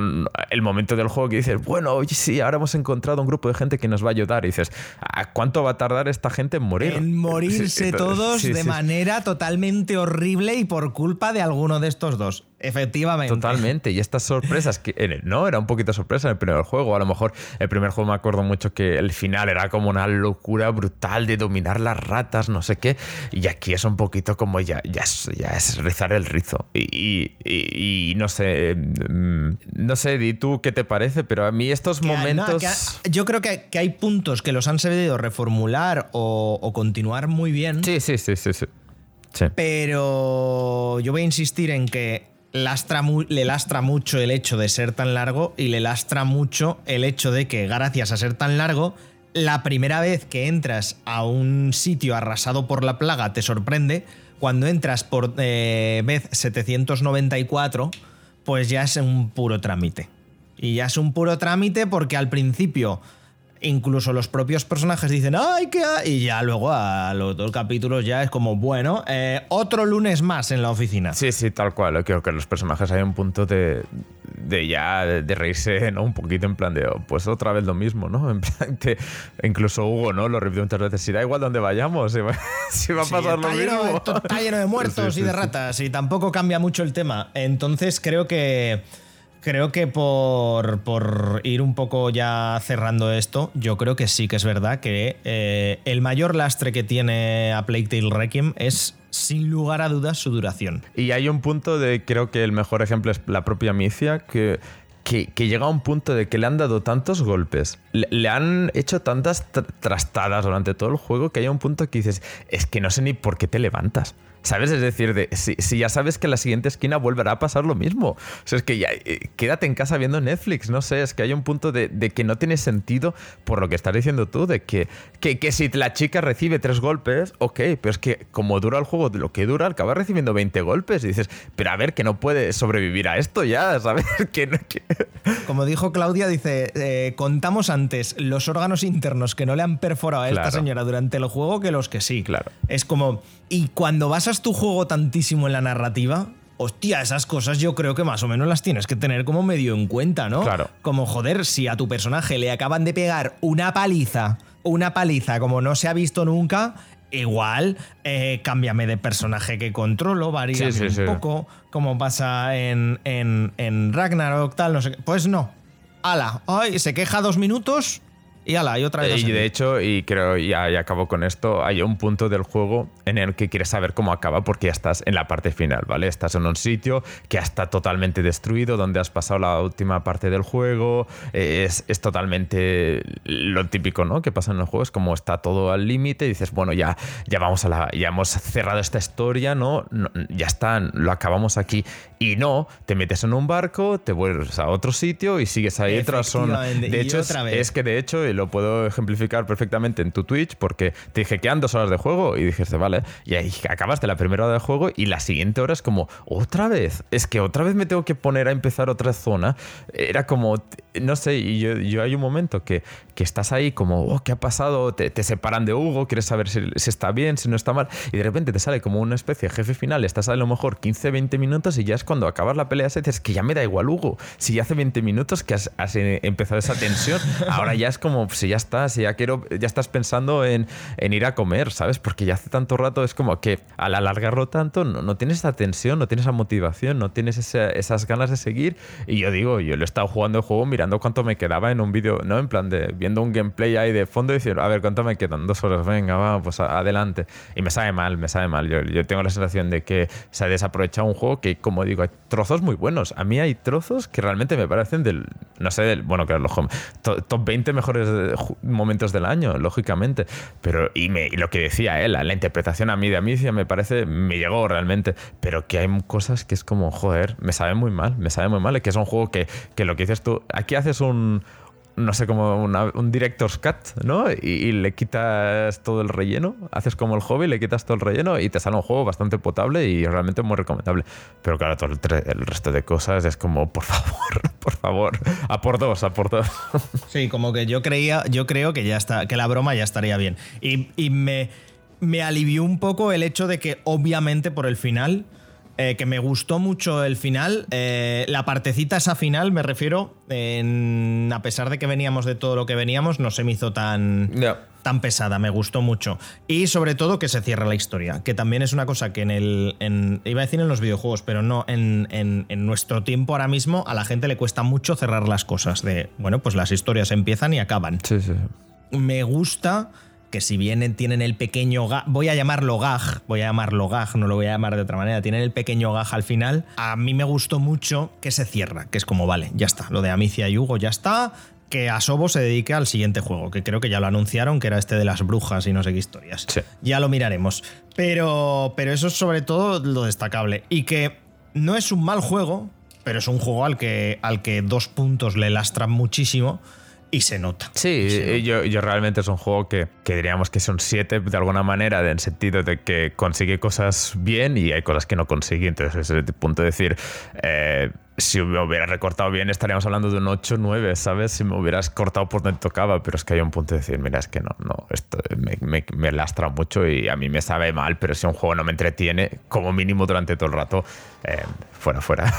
el momento del juego que dices, bueno, sí, ahora hemos encontrado un grupo de gente que nos va a ayudar. Y dices, ¿a cuánto va a tardar esta gente en morir? En morirse todos sí, de sí. manera totalmente horrible y por culpa de alguno de estos dos. Efectivamente. Totalmente. Y estas sorpresas, que no, era un poquito sorpresa en el primer juego. A lo mejor el primer juego me acuerdo mucho que el final era como una locura brutal de dominar las ratas, no sé qué. Y aquí es un poquito como ya, ya, es, ya es rizar el rizo. Y, y, y no sé, no sé, di tú qué te parece, pero a mí estos que, momentos... No, que, yo creo que, que, hay puntos que los han sabido reformular o, o continuar muy bien. Sí, sí, sí, sí. sí. Sí. Pero yo voy a insistir en que lastra le lastra mucho el hecho de ser tan largo y le lastra mucho el hecho de que gracias a ser tan largo, la primera vez que entras a un sitio arrasado por la plaga te sorprende, cuando entras por eh, vez 794, pues ya es un puro trámite. Y ya es un puro trámite porque al principio incluso los propios personajes dicen, ¡ay, qué! Y ya luego a los dos capítulos ya es como, bueno, eh, otro lunes más en la oficina. Sí, sí, tal cual. Creo que los personajes hay un punto de, de ya de, reírse, ¿no? Un poquito en plan de, oh, pues otra vez lo mismo, ¿no? [laughs] En plan que incluso Hugo, ¿no? Lo repitió muchas veces, si da igual dónde vayamos, si va, [laughs] a pasar lo mismo. está lleno de [laughs] muertos y de ratas y tampoco cambia mucho el tema. Entonces creo que Creo que por, por, ir un poco ya cerrando esto, yo creo que sí que es verdad que eh, el mayor lastre que tiene a Plague Tale Requiem es sin lugar a dudas su duración. Y hay un punto de, creo que el mejor ejemplo es la propia Micia, que, que, llega a un punto de que le han dado tantos golpes, le, han hecho tantas trastadas durante todo el juego, que hay un punto que dices, es que no sé ni por qué te levantas. ¿Sabes? Es decir, de, si, ya sabes que en la siguiente esquina volverá a pasar lo mismo. O sea, es que ya eh, quédate en casa viendo Netflix, no sé, es que hay un punto de, que no tiene sentido por lo que estás diciendo tú, de que, que, si la chica recibe tres golpes, ok, pero es que como dura el juego, lo que dura, acaba recibiendo 20 golpes y dices, pero a ver, que no puede sobrevivir a esto ya, [laughs] ¿sabes? que, Como dijo Claudia, dice, eh, contamos antes los órganos internos que no le han perforado a esta señora durante el juego que los que sí. Claro. Es como, y cuando vas a tu juego tantísimo en la narrativa, hostia, esas cosas yo creo que más o menos las tienes que tener como medio en cuenta, ¿no? Claro. Como joder, si a tu personaje le acaban de pegar una paliza, una paliza como no se ha visto nunca, igual eh, cámbiame de personaje que controlo, varía un poco, como pasa en, en, en Ragnarok, tal, no sé qué. Pues no. Ala, ay, se queja dos minutos y ala, y otra vez. Y de hecho, y creo, ya acabo con esto, hay un punto del juego en el que quieres saber cómo acaba porque ya estás en la parte final, ¿vale? Estás en un sitio que ya está totalmente destruido, donde has pasado la última parte del juego, eh, es, es totalmente lo típico, ¿no? Que pasa en los juegos, como está todo al límite y dices, bueno, ya, ya vamos a la, ya hemos cerrado esta historia, ¿no? Ya está, lo acabamos aquí. Y no, te metes en un barco, te vuelves a otro sitio y sigues ahí otra zona. De hecho, es que de hecho lo puedo ejemplificar perfectamente en tu Twitch porque te dije, quedan dos horas de juego y dijiste, vale, y ahí acabaste la primera hora de juego y la siguiente hora es como, otra vez, es que otra vez me tengo que poner a empezar otra zona. Era como, no sé, y yo, yo hay un momento que, que estás ahí como, oh, ¿qué ha pasado? Te, separan de Hugo, quieres saber si, está bien, si no está mal, y de repente te sale como una especie de jefe final, estás a lo mejor 15, 20 minutos y ya es cuando acabas la pelea, dices que ya me da igual Hugo, si hace 20 minutos que has, has empezado esa tensión, ahora ya es como, si ya estás, ya quiero, ya estás pensando en, en, ir a comer, ¿sabes? Porque ya hace tanto rato es como que al alargarlo tanto no, no tienes esa tensión, no tienes esa motivación, no tienes esas ganas de seguir, y yo digo, yo lo he estado jugando el juego mirando cuánto me quedaba en un vídeo, ¿no? En plan de viendo un gameplay ahí de fondo y decir, a ver, ¿cuánto me quedan? Dos horas, venga, vamos, pues adelante. Y me sabe mal, me sabe mal. Yo, yo, tengo la sensación de que se ha desaprovechado un juego que, como digo, hay trozos muy buenos. A mí hay trozos que realmente me parecen del, no sé, del, bueno, que los top 20 mejores momentos del año, lógicamente. Pero, y, me, lo que decía él, la, interpretación a mí de Amicia me parece, me llegó realmente. Pero que hay cosas que es como, joder, me sabe muy mal, me sabe muy mal. Que es un juego que, que lo que dices tú, aquí haces un no sé, como un director's cut, ¿no? Y, le quitas todo el relleno, haces como el hobby, le quitas todo el relleno y te sale un juego bastante potable y realmente muy recomendable. Pero claro, todo el, resto de cosas es como, por favor, [laughs] por favor, a por dos, a por dos. Sí, como que yo creía, yo creo que ya está, que la broma ya estaría bien. Y, y me, me alivió un poco el hecho de que, obviamente, por el final eh, que me gustó mucho el final. Eh, la partecita esa final, me refiero, a pesar de que veníamos de todo lo que veníamos, no se me hizo tan, tan pesada, me gustó mucho. Y sobre todo que se cierra la historia, que también es una cosa que en el. iba a decir en los videojuegos, pero no, en, en, nuestro tiempo ahora mismo a la gente le cuesta mucho cerrar las cosas. De, bueno, pues las historias empiezan y acaban. Sí, sí. Me gusta que si bien tienen el pequeño gag, voy a llamarlo gag, voy a llamarlo gag, no lo voy a llamar de otra manera, tienen el pequeño gag al final, a mí me gustó mucho que se cierra, que es como, vale, ya está, lo de Amicia y Hugo ya está, que Asobo se dedique al siguiente juego, que creo que ya lo anunciaron, que era este de las brujas y no sé qué historias. Ya lo miraremos. Pero, pero eso es sobre todo lo destacable. Y que no es un mal juego, pero es un juego al que, al que dos puntos le lastran muchísimo y se nota. Sí, Yo, yo, realmente es un juego que, que, diríamos que son siete de alguna manera, en el sentido de que consigue cosas bien y hay cosas que no consigue. Entonces, es el punto de decir, eh, si me hubieras recortado bien, estaríamos hablando de un 8 9, ¿sabes? Si me hubieras cortado por donde tocaba, pero es que hay un punto de decir, mira, es que no, no, esto me, me, lastra mucho y a mí me sabe mal, pero si un juego no me entretiene, como mínimo durante todo el rato, eh, fuera, fuera.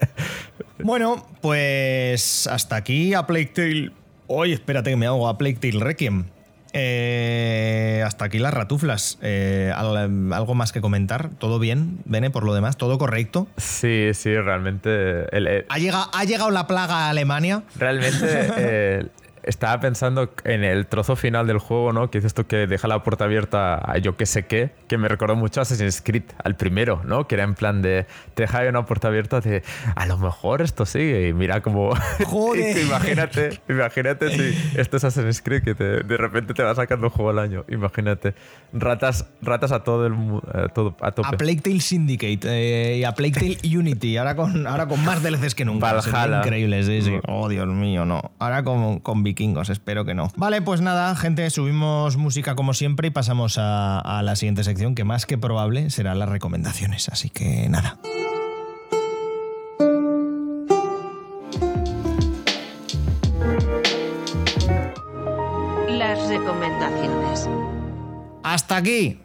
[laughs] bueno, pues hasta aquí a Plague Tale. Oye, espérate que me hago a Plague Tale Requiem. Eh, hasta aquí las ratuflas. Eh, ¿Algo más que comentar? ¿Todo bien, Bene, por lo demás? ¿Todo correcto? Sí, sí, realmente. ¿Ha, llegado, ¿Ha llegado la plaga a Alemania? Realmente [laughs] estaba pensando en el trozo final del juego, ¿no? Que es esto que deja la puerta abierta a yo que sé qué, que me recordó mucho a Assassin's Creed, al primero, ¿no? Que era en plan de, te deja una puerta abierta de, a lo mejor esto sigue y mira como... [laughs] Joder. imagínate, imagínate si esto es Assassin's Creed, que de repente te va sacando un juego al año, imagínate. Ratas, ratas a todo el a, todo, a tope. A Plague Tale Syndicate eh, y a Plague Tale Unity, ahora con, ahora con más DLCs que nunca. Valhalla. Increíbles, sí, sí. Oh, Dios mío, no. Ahora con, con vikingos, espero que no. Vale, pues nada, gente, subimos música como siempre y pasamos a, la siguiente sección, que más que probable serán las recomendaciones. Así que nada. Las recomendaciones. Hasta aquí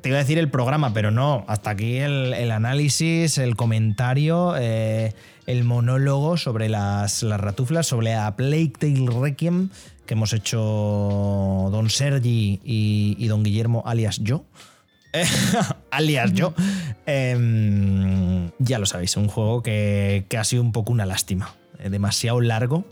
te iba a decir el programa, pero no. Hasta aquí el, análisis, el comentario. Eh, el monólogo sobre las, las ratuflas, sobre a Plague Tale Requiem que hemos hecho Don Sergi y, Don Guillermo, alias yo. [laughs] alias yo. Em, ya lo sabéis, un juego que, ha sido un poco una lástima. Eh, demasiado largo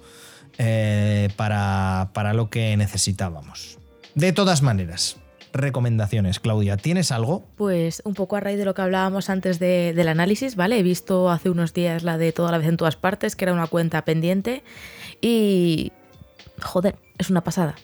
eh, para, para lo que necesitábamos. De todas maneras, recomendaciones. Claudia, ¿tienes algo? Pues un poco a raíz de lo que hablábamos antes del análisis, ¿vale? He visto hace unos días la de Toda la vez en todas partes, que era una cuenta pendiente. Y. Joder, es una pasada.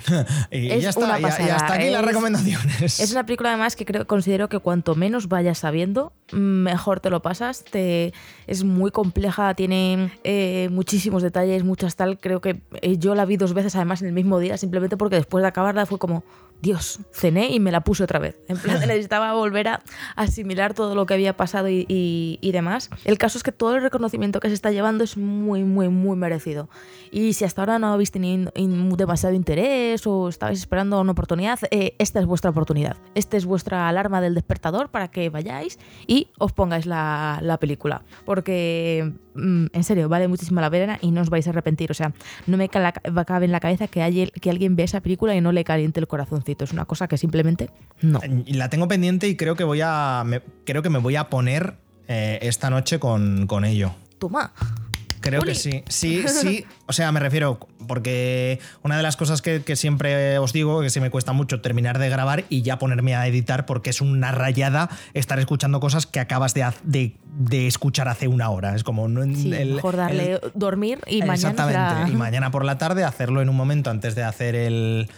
[laughs] y ya está, y hasta aquí las recomendaciones. Es una película además que creo, considero que cuanto menos vayas sabiendo, mejor te lo pasas. Te, es muy compleja, tiene eh, muchísimos detalles, muchas tal. Creo que eh, yo la vi dos veces además en el mismo día, simplemente porque después de acabarla fue como, Dios, cené y me la puse otra vez. En plan, [laughs] necesitaba volver a asimilar todo lo que había pasado y, demás. El caso es que todo el reconocimiento que se está llevando es muy, muy, muy merecido. Y si hasta ahora no habéis tenido demasiado interés o estabais esperando una oportunidad, eh, esta es vuestra oportunidad. Esta es vuestra alarma del despertador para que vayáis y os pongáis la, la película. Porque Mm, en serio, vale muchísimo la pena y no os vais a arrepentir. O sea, no me cabe en la cabeza que, que alguien ve esa película y no le caliente el corazoncito. Es una cosa que simplemente no. La tengo pendiente y creo que voy a. creo que me voy a poner eh, esta noche con, con ello. Toma. Creo que sí. Sí, [laughs] sí. O sea, me refiero, porque una de las cosas que, siempre os digo, que se me cuesta mucho terminar de grabar y ya ponerme a editar, porque es una rayada estar escuchando cosas que acabas de, de, escuchar hace una hora. Es como. No, mejor darle dormir y mañana. Exactamente. Y mañana por la tarde hacerlo en un momento antes de hacer el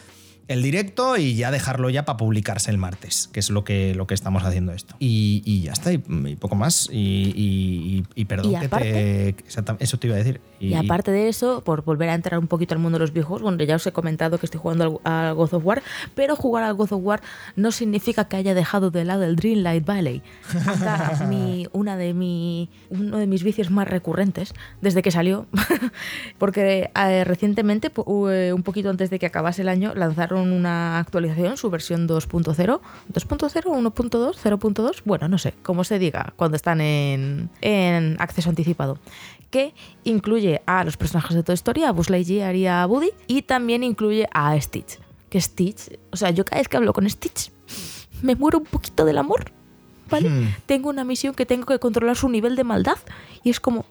el directo y ya dejarlo ya para publicarse el martes, que es lo que, lo que estamos haciendo esto. Y, ya está, y, poco más. Y, perdón que te, Eso te iba a decir. Y, aparte de eso, por volver a entrar un poquito al mundo de los viejos, bueno, ya os he comentado que estoy jugando al, God of War, pero jugar al God of War no significa que haya dejado de lado el Dreamlight Valley. [laughs] mi, una de mi, uno de mis vicios más recurrentes desde que salió, [laughs] porque eh, recientemente, eh, un poquito antes de que acabase el año, lanzaron una actualización, su versión 2.0, 2.0, 1.2, 0.2, bueno, no sé, cómo se diga, cuando están en, en acceso anticipado, que incluye a los personajes de toda historia, a Buzz Lightyear y a Woody, y también incluye a Stitch. Que Stitch, o sea, yo cada vez que hablo con Stitch, me muero un poquito del amor. ¿Vale? Hmm. Tengo una misión que tengo que controlar su nivel de maldad y es como,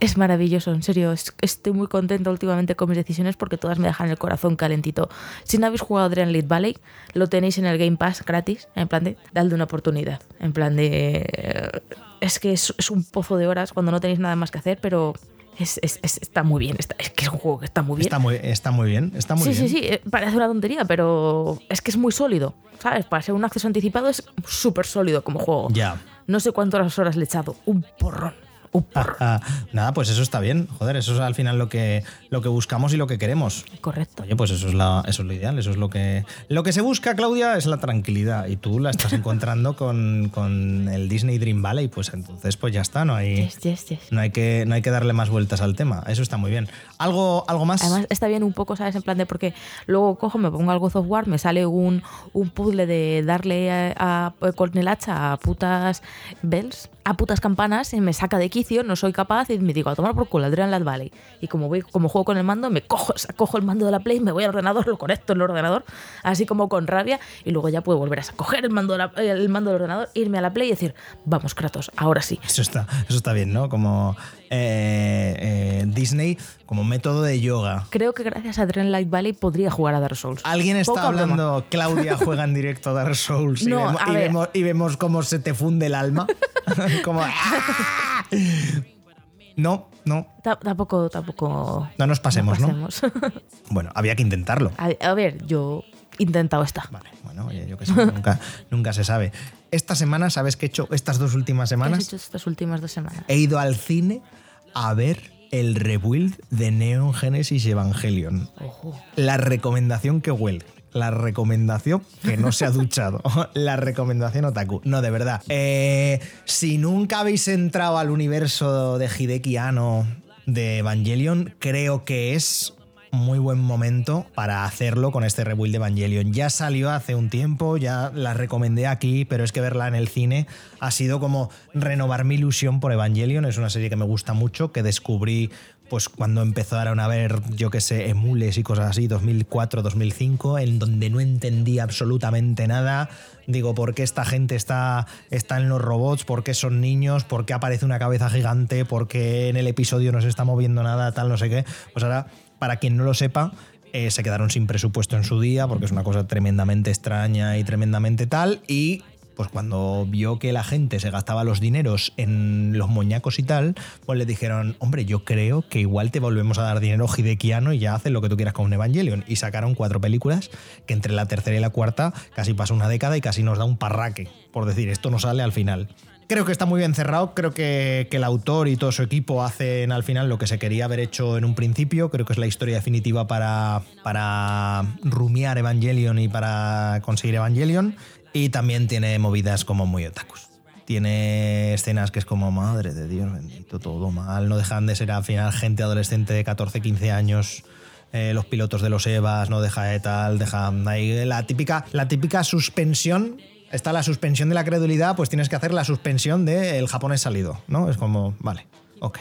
es maravilloso, en serio. estoy muy contento últimamente con mis decisiones porque todas me dejan el corazón calentito. Si no habéis jugado Dream Lead Valley, lo tenéis en el Game Pass gratis, en plan de, dadle una oportunidad. En plan de. Es que es, un pozo de horas cuando no tenéis nada más que hacer, pero está muy bien. es que es un juego que está muy bien. Está muy, está muy bien. Está muy sí, bien. sí, sí. Eh, parece una tontería, pero es que es muy sólido. ¿Sabes? Para ser un acceso anticipado es súper sólido como juego. Ya. No sé cuántas horas le he echado. Un porrón [laughs] Nada, pues eso está bien. Joder, eso es al final lo que, lo que buscamos y lo que queremos. Correcto. Oye, pues eso es, la, eso es lo ideal, eso es lo que... Lo que se busca, Claudia, es la tranquilidad. Y tú la estás encontrando [laughs] con, con el Disney Dream Valley, pues entonces pues ya está, no hay, Yes, yes, yes. no hay, que, no hay que darle más vueltas al tema. Eso está muy bien. ¿Algo, algo más? Además, está bien un poco, ¿sabes? En plan de porque luego cojo, me pongo al God of War, me sale un, un puzzle de darle a, a- con el hacha a putas bells, a putas campanas, y me saca de quicio, no soy capaz, y me digo, a tomar por culo, Lad Valley. Y como voy, como juego con el mando, me cojo, cojo el mando de la Play, me voy al ordenador, lo conecto en el ordenador, así como con rabia, y luego ya puedo volver a coger el mando, de la- el mando del ordenador, irme a la Play y decir, vamos, Kratos, ahora sí. Eso está, eso está bien, ¿no? Como eh, eh, Disney como método de yoga. Creo que gracias a Adrian Light Valley podría jugar a Dark Souls. Alguien está hablando, Claudia juega en directo a Dark Souls y, vemos, a y ver. vemos- y vemos cómo se te funde el alma. [laughs] [laughs] como... ¡ah! No, no, Ta- Tampoco, tampoco. no nos pasemos, ¿no? pasemos. [laughs] Bueno, había que intentarlo. A, a ver, yo intentado esta. Vale, bueno, oye, yo qué sé, nunca, [laughs] nunca se sabe. Esta semana, ¿sabes qué he hecho estas dos últimas ¿Qué has semanas? hecho estas últimas dos semanas? He ido al cine a ver el rebuild de Neon Genesis Evangelion. Ojo. La recomendación que huele. La recomendación que no se ha [laughs] duchado. [laughs] La recomendación otaku. No, de verdad. Eh, si nunca habéis entrado al universo de Hideki Anno de Evangelion, creo que es muy buen momento para hacerlo con este rebuild de Evangelion. Ya salió hace un tiempo, ya la recomendé aquí, pero es que verla en el cine ha sido como renovar mi ilusión por Evangelion. Es una serie que me gusta mucho, que descubrí pues cuando empezaron a ver, yo qué sé, emules y cosas así, 2004, 2005, en donde no entendía absolutamente nada. Digo, ¿por qué esta gente está, está en los robots? ¿Por qué son niños? ¿Por qué aparece una cabeza gigante? ¿Por qué en el episodio no se está moviendo nada? Tal, no sé qué. Pues ahora, para quien no lo sepa, eh, se quedaron sin presupuesto en su día, porque es una cosa tremendamente extraña y tremendamente tal. Y pues cuando vio que la gente se gastaba los dineros en los moñacos y tal, pues le dijeron, hombre, yo creo que igual te volvemos a dar dinero hidequiano y ya haces lo que tú quieras con un Evangelion. Y sacaron cuatro películas que entre la tercera y la cuarta casi pasa una década y casi nos da un parraque, por decir, esto no sale al final. Creo que está muy bien cerrado, creo que, que el autor y todo su equipo hacen al final lo que se quería haber hecho en un principio, creo que es la historia definitiva para, para rumiar Evangelion y para conseguir Evangelion. Y también tiene movidas como muy otakus. Tiene escenas que es como, madre de Dios bendito, todo mal. No dejan de ser al final gente adolescente de 14, 15 años. eh, los pilotos de los EVAs, no deja de tal, dejan ahí la típica, la típica suspensión. Está la suspensión de la credulidad, pues tienes que hacer la suspensión de el japonés salido, ¿no? Es como, vale, ok.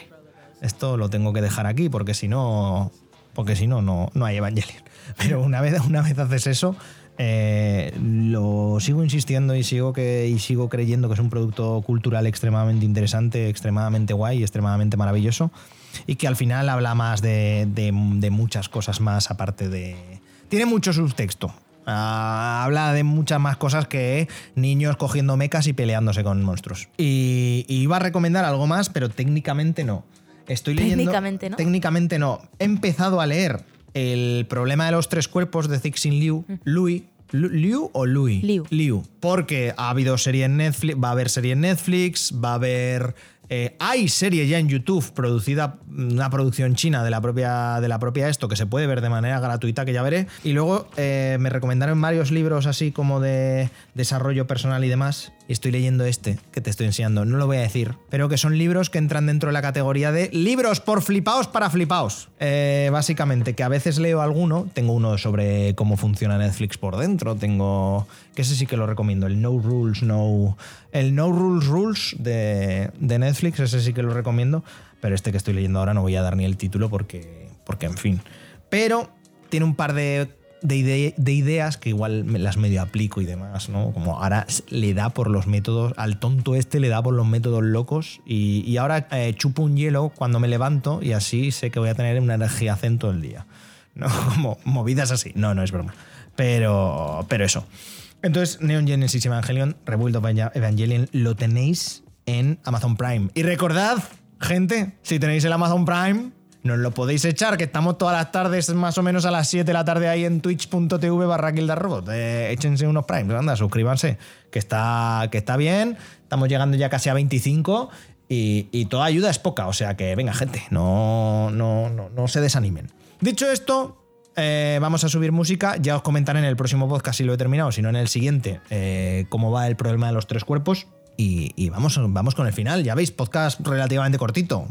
Esto lo tengo que dejar aquí porque si no, porque si no, no, no hay Evangelion. [laughs] Pero una vez, una vez haces eso, eh, lo sigo insistiendo y sigo, que, y sigo creyendo que es un producto cultural extremadamente interesante, extremadamente guay extremadamente maravilloso. Y que al final habla más de- de muchas cosas más aparte de... Tiene mucho subtexto. Ah, habla de muchas más cosas que niños cogiendo mecas y peleándose con monstruos. Y, y iba a recomendar algo más, pero técnicamente no. Estoy leyendo. Técnicamente no. Técnicamente no. He empezado a leer El problema de los tres cuerpos de Cixin Liu. Louis. Lu- ¿Liu o Louis? Liu. Liu. Porque ha habido serie en Netflix, va a haber serie en Netflix, va a haber. Eh, hay serie ya en YouTube producida, una producción china de la propia de la propia esto, que se puede ver de manera gratuita, que ya veré. Y luego eh, me recomendaron varios libros así como de desarrollo personal y demás. Y estoy leyendo este que te estoy enseñando. No lo voy a decir, pero que son libros que entran dentro de la categoría de libros por flipaos para flipaos. Eh, básicamente, que a veces leo alguno. Tengo uno sobre cómo funciona Netflix por dentro. Tengo. que ese sí que lo recomiendo. El No Rules, No. El No Rules Rules de, de Netflix. Ese sí que lo recomiendo. Pero este que estoy leyendo ahora no voy a dar ni el título porque. Porque, en fin. Pero tiene un par de, de, ide- de ideas que igual las medio aplico y demás, ¿no? Como ahora le da por los métodos, al tonto este le da por los métodos locos y, ahora eh, chupo un hielo cuando me levanto y así sé que voy a tener una energía zen todo el día. ¿no? [laughs] Como movidas así. No, no es broma. Pero, pero eso. Entonces, Neon Genesis Evangelion, Rebuild of Eva- Evangelion, lo tenéis en Amazon Prime. Y recordad, gente, si tenéis el Amazon Prime, nos lo podéis echar, que estamos todas las tardes, más o menos a las 7 de la tarde ahí en twitch.tv barra Robot. Eh, échense unos Primes, anda, suscríbanse, que está, que está bien. Estamos llegando ya casi a 25 Y, y toda ayuda es poca, o sea que venga, gente, no, no, no, no se desanimen. Dicho esto, eh, vamos a subir música. Ya os comentaré en el próximo podcast si lo he terminado, si no en el siguiente, eh, cómo va el problema de los tres cuerpos. Y, y vamos, vamos con el final. Ya veis, podcast relativamente cortito.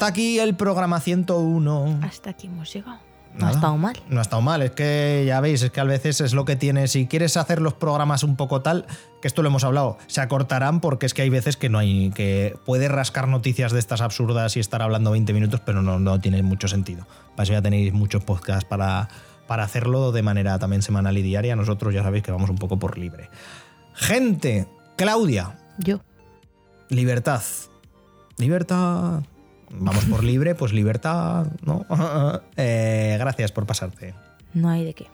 Hasta aquí el programa 101. Hasta aquí hemos llegado. No ha estado mal. No ha estado mal, es que ya veis, es que a veces es lo que tiene. Si quieres hacer los programas un poco tal, que esto lo hemos hablado, se acortarán porque es que hay veces que no hay. que puedes rascar noticias de estas absurdas y estar hablando 20 minutos, pero no, no tiene mucho sentido. Para eso ya tenéis muchos podcasts para, para hacerlo de manera también semanal y diaria. Nosotros ya sabéis que vamos un poco por libre. Gente, Claudia, Yo. libertad. Libertad. Vamos por libre, pues libertad, ¿no? [laughs] Eh, gracias por pasarte. No hay de qué.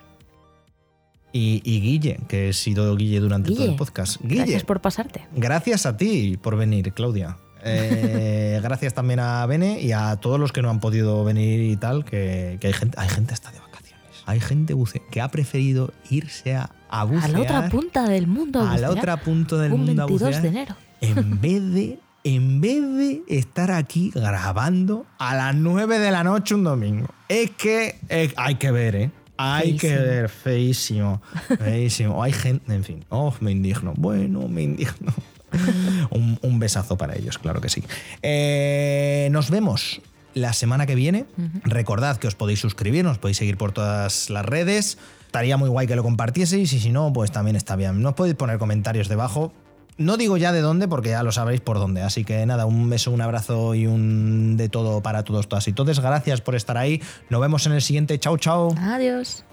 Y, y Guille, que he sido Guille durante todo el podcast. Guille, Gracias por pasarte. gracias a ti por venir, Claudia. Eh, [laughs] gracias también a Bene y a todos los que no han podido venir y tal, que, que hay gente, hay gente hasta de vacaciones. Hay gente buce que ha preferido irse a, a A bucear la otra punta del mundo. a la bucear, otra punta del un mundo a 22 bucear de enero. en vez de en vez de estar aquí grabando a las 9 de la noche un domingo. Es que hay que ver, ¿eh? Hay que ver, feísimo. Feísimo. Hay gente, en fin. Oh, me indigno. Bueno, me indigno. [laughs] un, un besazo para ellos, claro que sí. Eh, nos vemos la semana que viene. Recordad que os podéis suscribir, nos podéis seguir por todas las redes. Estaría muy guay que lo compartieseis y si no, pues también está bien. Nos podéis poner comentarios debajo. No digo ya de dónde porque ya lo sabréis por dónde. Así que nada, un beso, un abrazo y un de todo para todos, todas y todos. Gracias por estar ahí. Nos vemos en el siguiente. Chao, chao. Adiós.